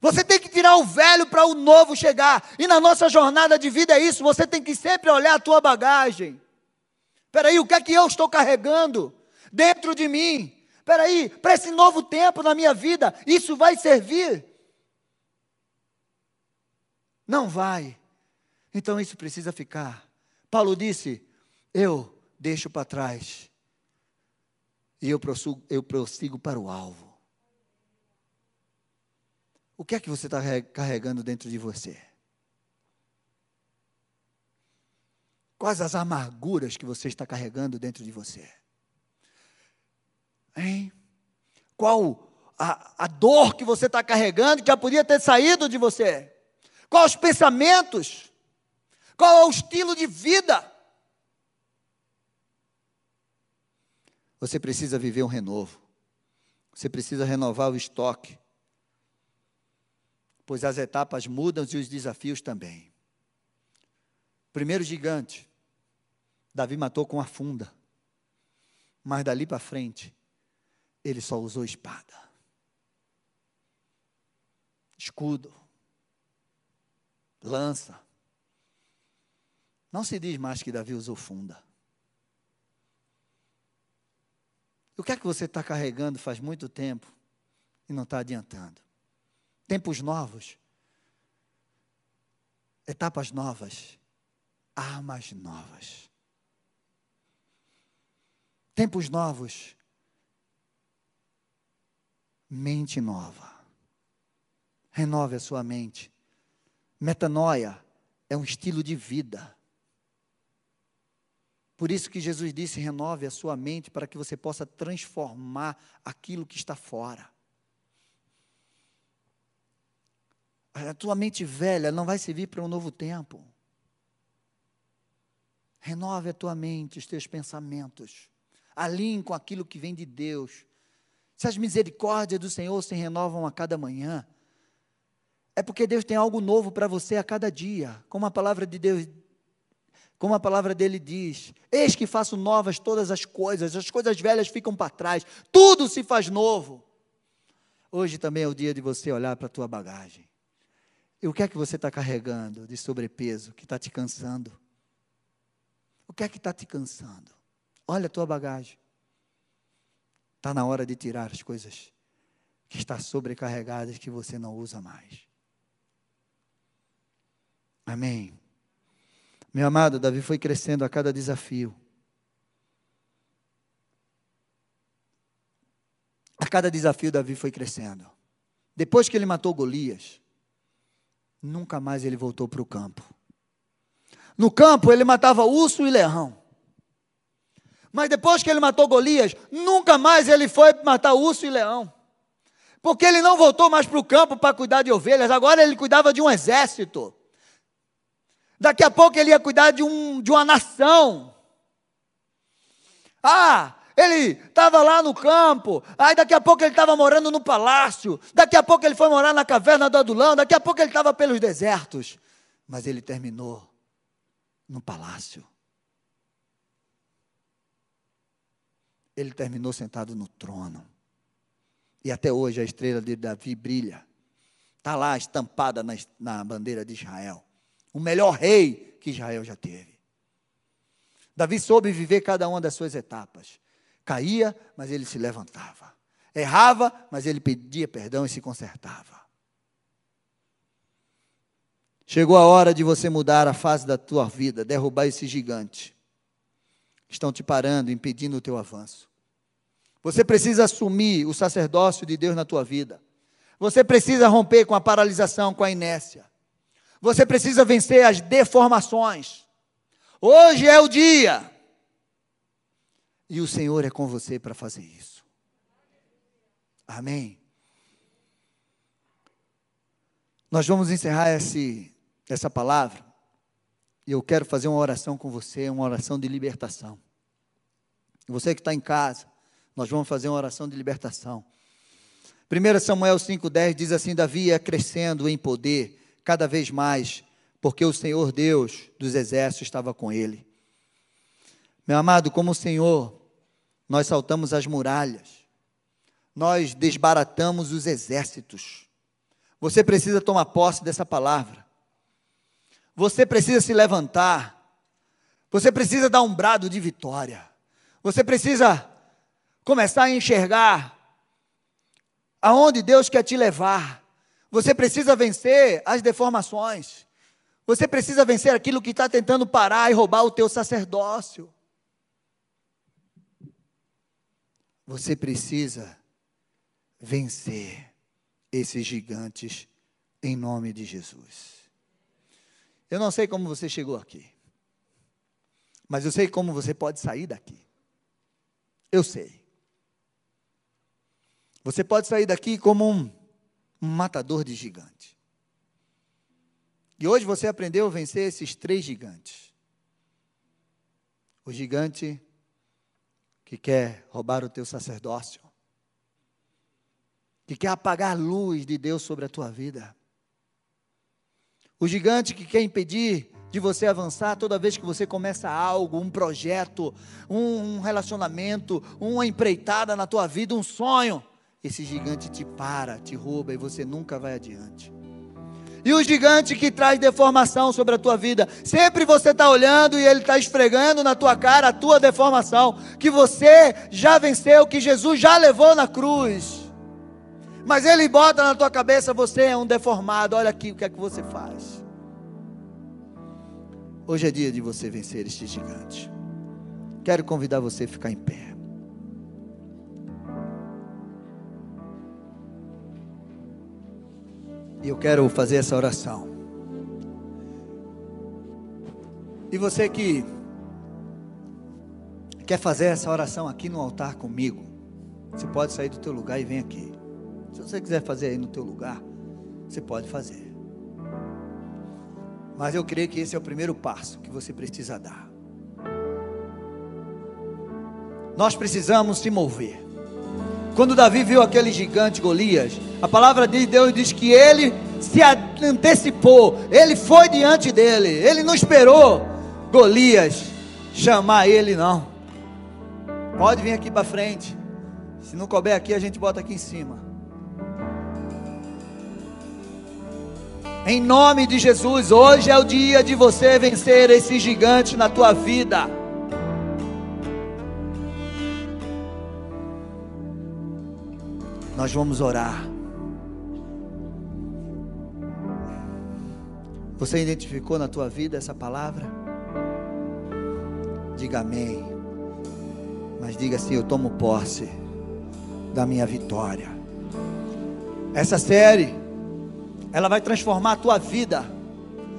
Você tem que tirar o velho para o novo chegar. E na nossa jornada de vida é isso. Você tem que sempre olhar a tua bagagem. Espera aí, o que é que eu estou carregando dentro de mim? Espera aí, para esse novo tempo na minha vida, isso vai servir? Não vai. Então isso precisa ficar. Paulo disse: Eu deixo para trás e eu prossigo, eu prossigo para o alvo. O que é que você está carregando dentro de você? Quais as amarguras que você está carregando dentro de você? Hein? Qual a, a dor que você está carregando que já podia ter saído de você? Quais os pensamentos? Qual é o estilo de vida? Você precisa viver um renovo. Você precisa renovar o estoque. Pois as etapas mudam e os desafios também. Primeiro gigante, Davi matou com a funda. Mas dali para frente, ele só usou espada, escudo, lança. Não se diz mais que Davi usou funda. O que é que você está carregando faz muito tempo e não está adiantando? Tempos novos, etapas novas, armas novas. Tempos novos, mente nova. Renove a sua mente. Metanoia é um estilo de vida. Por isso que Jesus disse: renove a sua mente para que você possa transformar aquilo que está fora. A tua mente velha não vai servir para um novo tempo. Renove a tua mente, os teus pensamentos. Alinhe com aquilo que vem de Deus. Se as misericórdias do Senhor se renovam a cada manhã, é porque Deus tem algo novo para você a cada dia. Como a palavra de Deus, como a palavra dele diz: Eis que faço novas todas as coisas, as coisas velhas ficam para trás, tudo se faz novo. Hoje também é o dia de você olhar para a tua bagagem. E o que é que você está carregando de sobrepeso que está te cansando? O que é que está te cansando? Olha a tua bagagem. Está na hora de tirar as coisas que estão sobrecarregadas que você não usa mais. Amém. Meu amado, Davi foi crescendo a cada desafio. A cada desafio, Davi foi crescendo. Depois que ele matou Golias, nunca mais ele voltou para o campo. No campo, ele matava urso e leão. Mas depois que ele matou Golias, nunca mais ele foi matar urso e leão. Porque ele não voltou mais para o campo para cuidar de ovelhas, agora ele cuidava de um exército. Daqui a pouco ele ia cuidar de, um, de uma nação. Ah, ele estava lá no campo, aí daqui a pouco ele estava morando no palácio, daqui a pouco ele foi morar na caverna do Adulão, daqui a pouco ele estava pelos desertos. Mas ele terminou no palácio. Ele terminou sentado no trono. E até hoje a estrela de Davi brilha. Está lá estampada na, na bandeira de Israel. O melhor rei que Israel já teve. Davi soube viver cada uma das suas etapas. Caía, mas ele se levantava. Errava, mas ele pedia perdão e se consertava. Chegou a hora de você mudar a fase da tua vida, derrubar esse gigante. Estão te parando, impedindo o teu avanço. Você precisa assumir o sacerdócio de Deus na tua vida. Você precisa romper com a paralisação, com a inércia. Você precisa vencer as deformações. Hoje é o dia. E o Senhor é com você para fazer isso. Amém. Nós vamos encerrar esse, essa palavra, e eu quero fazer uma oração com você, uma oração de libertação. Você que está em casa, nós vamos fazer uma oração de libertação. 1 Samuel 5,10 diz assim: Davi ia crescendo em poder cada vez mais, porque o Senhor Deus dos exércitos estava com ele. Meu amado, como o Senhor, nós saltamos as muralhas, nós desbaratamos os exércitos. Você precisa tomar posse dessa palavra. Você precisa se levantar. Você precisa dar um brado de vitória. Você precisa começar a enxergar aonde Deus quer te levar. Você precisa vencer as deformações. Você precisa vencer aquilo que está tentando parar e roubar o teu sacerdócio. Você precisa vencer esses gigantes em nome de Jesus. Eu não sei como você chegou aqui, mas eu sei como você pode sair daqui. Eu sei. Você pode sair daqui como um, um matador de gigantes. E hoje você aprendeu a vencer esses três gigantes. O gigante que quer roubar o teu sacerdócio, que quer apagar a luz de Deus sobre a tua vida. O gigante que quer impedir de você avançar toda vez que você começa algo, um projeto, um, relacionamento, uma empreitada na tua vida, um sonho. Esse gigante te para, te rouba e você nunca vai adiante. E o gigante que traz deformação sobre a tua vida, sempre você está olhando e ele está esfregando na tua cara a tua deformação, que você já venceu, que Jesus já levou na cruz. Mas ele bota na tua cabeça, você é um deformado, olha aqui o que é que você faz. Hoje é dia de você vencer este gigante. Quero convidar você a ficar em pé. E eu quero fazer essa oração. E você que quer fazer essa oração aqui no altar comigo, você pode sair do teu lugar e vem aqui. Se você quiser fazer aí no teu lugar, você pode fazer. Mas eu creio que esse é o primeiro passo que você precisa dar. Nós precisamos se mover. Quando Davi viu aquele gigante Golias, a palavra de Deus diz que ele se antecipou, ele foi diante dele, ele não esperou Golias chamar ele, não. Pode vir aqui para frente. Se não couber aqui, a gente bota aqui em cima. Em nome de Jesus, hoje é o dia de você vencer esse gigante na tua vida. Nós vamos orar. Você identificou na tua vida essa palavra? Diga amém. Mas diga assim: Eu tomo posse da minha vitória. Essa série, ela vai transformar a tua vida.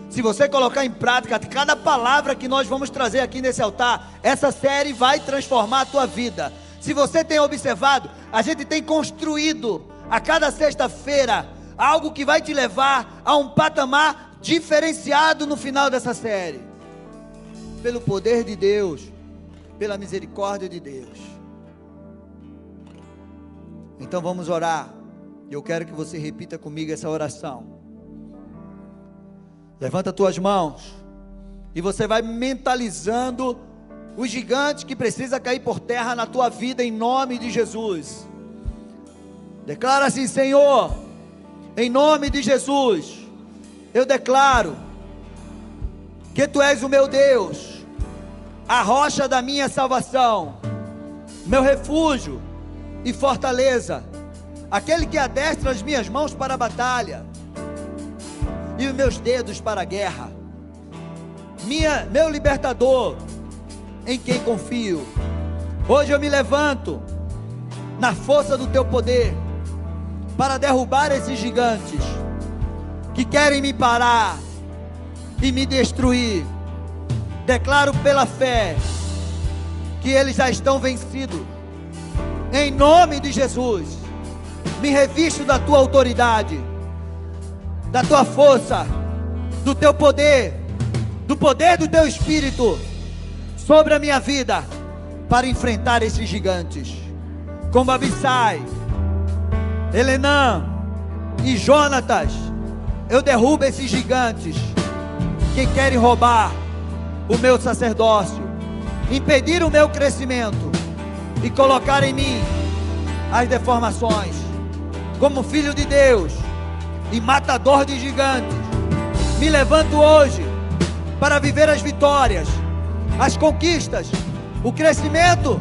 Se você colocar em prática cada palavra que nós vamos trazer aqui nesse altar, essa série vai transformar a tua vida. Se você tem observado, a gente tem construído a cada sexta-feira algo que vai te levar a um patamar diferenciado no final dessa série. Pelo poder de Deus, pela misericórdia de Deus. Então vamos orar. Eu quero que você repita comigo essa oração. Levanta tuas mãos e você vai mentalizando o gigante que precisa cair por terra na tua vida em nome de Jesus. Declara assim, Senhor, em nome de Jesus, eu declaro que tu és o meu Deus, a rocha da minha salvação, meu refúgio e fortaleza, aquele que adestra as minhas mãos para a batalha e os meus dedos para a guerra, minha, meu libertador em quem confio. Hoje eu me levanto na força do teu poder para derrubar esses gigantes que querem me parar e me destruir. Declaro pela fé que eles já estão vencidos. Em nome de Jesus, me revisto da tua autoridade, da tua força, do teu poder, do poder do teu espírito sobre a minha vida para enfrentar esses gigantes. Como Abissai, Helenã e Jonatas, eu derrubo esses gigantes que querem roubar o meu sacerdócio, impedir o meu crescimento e colocar em mim as deformações. Como filho de Deus e matador de gigantes, me levanto hoje para viver as vitórias as conquistas, o crescimento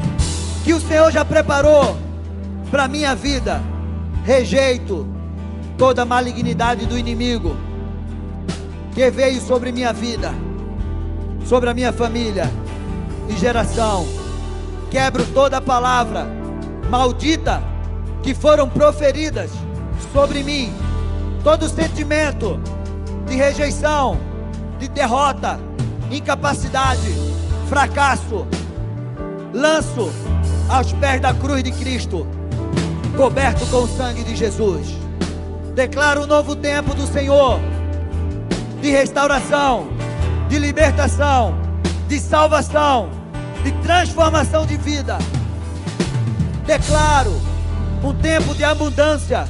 que o Senhor já preparou para a minha vida. Rejeito toda a malignidade do inimigo que veio sobre minha vida, sobre a minha família e geração. Quebro toda palavra maldita que foram proferidas sobre mim, todo sentimento de rejeição, de derrota, incapacidade fracasso, lanço aos pés da cruz de Cristo, coberto com o sangue de Jesus. Declaro um novo tempo do Senhor, de restauração, de libertação, de salvação, de transformação de vida. Declaro um tempo de abundância,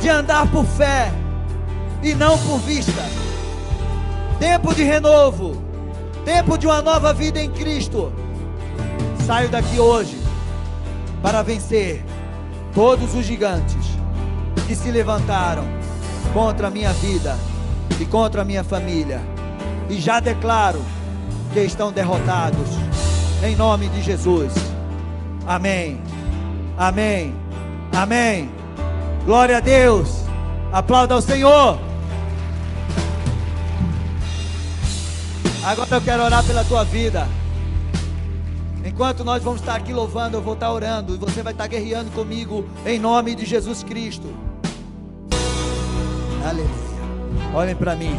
de andar por fé e não por vista. Tempo de renovo, tempo de uma nova vida em Cristo. Saio daqui hoje para vencer todos os gigantes que se levantaram contra a minha vida e contra a minha família. E já declaro que estão derrotados em nome de Jesus. Amém. Amém. Amém. Glória a Deus. Aplauda ao Senhor. Agora eu quero orar pela tua vida. Enquanto nós vamos estar aqui louvando, eu vou estar orando e você vai estar guerreando comigo em nome de Jesus Cristo. Aleluia. Olhem para mim.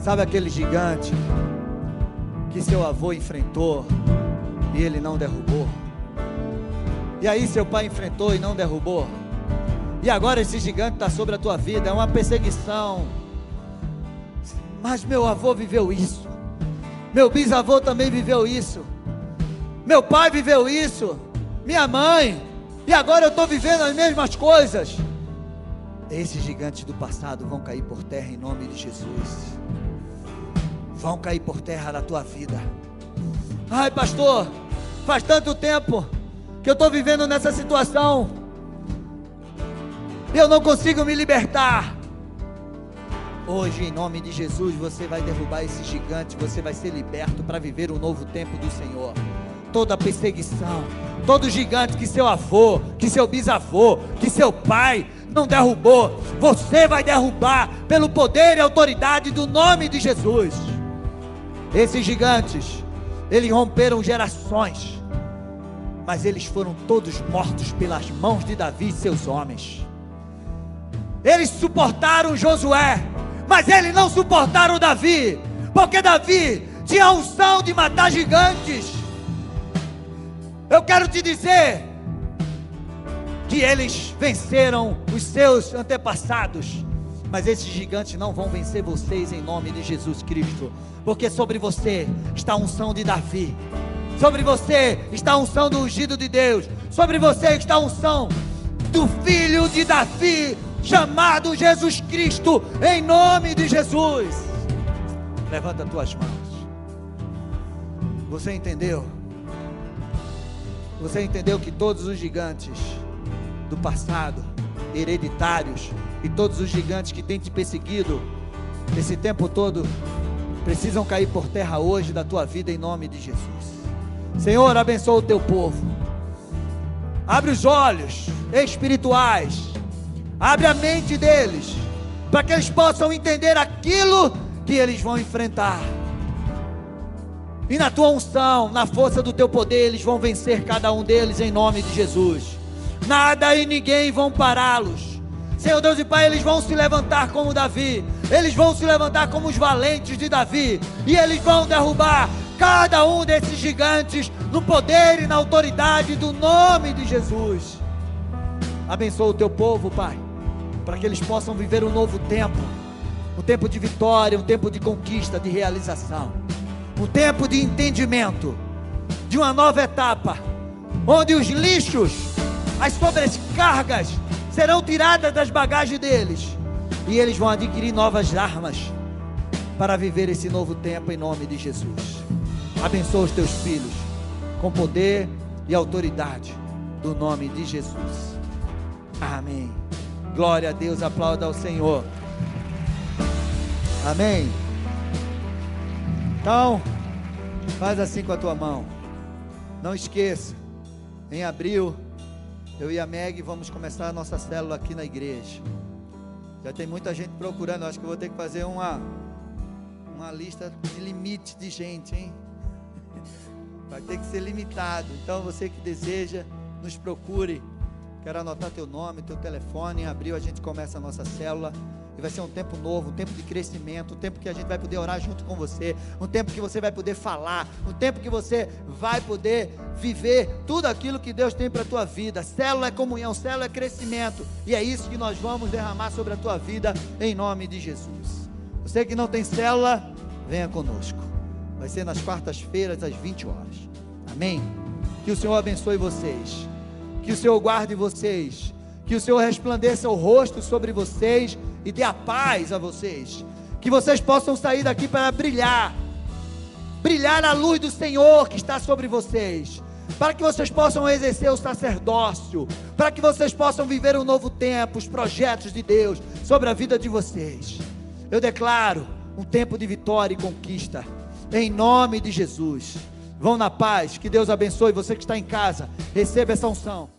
Sabe aquele gigante que seu avô enfrentou e ele não derrubou? E aí seu pai enfrentou e não derrubou? E agora esse gigante está sobre a tua vida, é uma perseguição. Mas meu avô viveu isso. Meu bisavô também viveu isso. Meu pai viveu isso. Minha mãe. E agora eu estou vivendo as mesmas coisas. Esses gigantes do passado vão cair por terra em nome de Jesus. Vão cair por terra na tua vida. Ai, pastor, faz tanto tempo que eu estou vivendo nessa situação. Eu não consigo me libertar. Hoje, em nome de Jesus, você vai derrubar esse gigante, você vai ser liberto para viver o novo tempo do Senhor. Toda perseguição, todo gigante que seu avô, que seu bisavô, que seu pai não derrubou, você vai derrubar pelo poder e autoridade do nome de Jesus. Esses gigantes, eles romperam gerações, mas eles foram todos mortos pelas mãos de Davi e seus homens. Eles suportaram Josué, mas eles não suportaram Davi, porque Davi tinha a unção de matar gigantes. Eu quero te dizer que eles venceram os seus antepassados, mas esses gigantes não vão vencer vocês em nome de Jesus Cristo, porque sobre você está a unção de Davi, sobre você está a unção do ungido de Deus, sobre você está a unção do filho de Davi, chamado Jesus Cristo, em nome de Jesus. Levanta tuas mãos. Você entendeu? Você entendeu que todos os gigantes do passado, hereditários, e todos os gigantes que têm te perseguido esse tempo todo, precisam cair por terra hoje da tua vida em nome de Jesus. Senhor, abençoa o teu povo. Abre os olhos espirituais Abre a mente deles, para que eles possam entender aquilo que eles vão enfrentar. E na tua unção, na força do teu poder, eles vão vencer cada um deles em nome de Jesus. Nada e ninguém vão pará-los. Senhor Deus e Pai, eles vão se levantar como Davi, eles vão se levantar como os valentes de Davi, e eles vão derrubar cada um desses gigantes no poder e na autoridade do nome de Jesus. Abençoa o teu povo, Pai para que eles possam viver um novo tempo um tempo de vitória, um tempo de conquista, de realização, um tempo de entendimento, de uma nova etapa, onde os lixos, as sobrecargas serão tiradas das bagagens deles e eles vão adquirir novas armas para viver esse novo tempo em nome de Jesus. Abençoa os teus filhos com poder e autoridade do nome de Jesus. Amém. Glória a Deus, aplauda ao Senhor. Amém. Então, faz assim com a tua mão. Não esqueça, em abril, eu e a Meg vamos começar a nossa célula aqui na igreja. Já tem muita gente procurando, acho que vou ter que fazer uma, uma lista de limite de gente, hein? Vai ter que ser limitado. Então, você que deseja, nos procure. Quero anotar teu nome, teu telefone. Em abril a gente começa a nossa célula. E vai ser um tempo novo, um tempo de crescimento, um tempo que a gente vai poder orar junto com você, um tempo que você vai poder falar, um tempo que você vai poder viver tudo aquilo que Deus tem para a tua vida. Célula é comunhão, célula é crescimento. E é isso que nós vamos derramar sobre a tua vida em nome de Jesus. Você que não tem célula, venha conosco. Vai ser nas quartas-feiras às 20 horas. Amém? Que o Senhor abençoe vocês. Que o Senhor guarde vocês. Que o Senhor resplandeça o rosto sobre vocês e dê a paz a vocês. Que vocês possam sair daqui para brilhar. Brilhar a luz do Senhor que está sobre vocês. Para que vocês possam exercer o sacerdócio. Para que vocês possam viver um novo tempo, os projetos de Deus sobre a vida de vocês. Eu declaro um tempo de vitória e conquista. Em nome de Jesus. Vão na paz. Que Deus abençoe você que está em casa. Receba essa unção.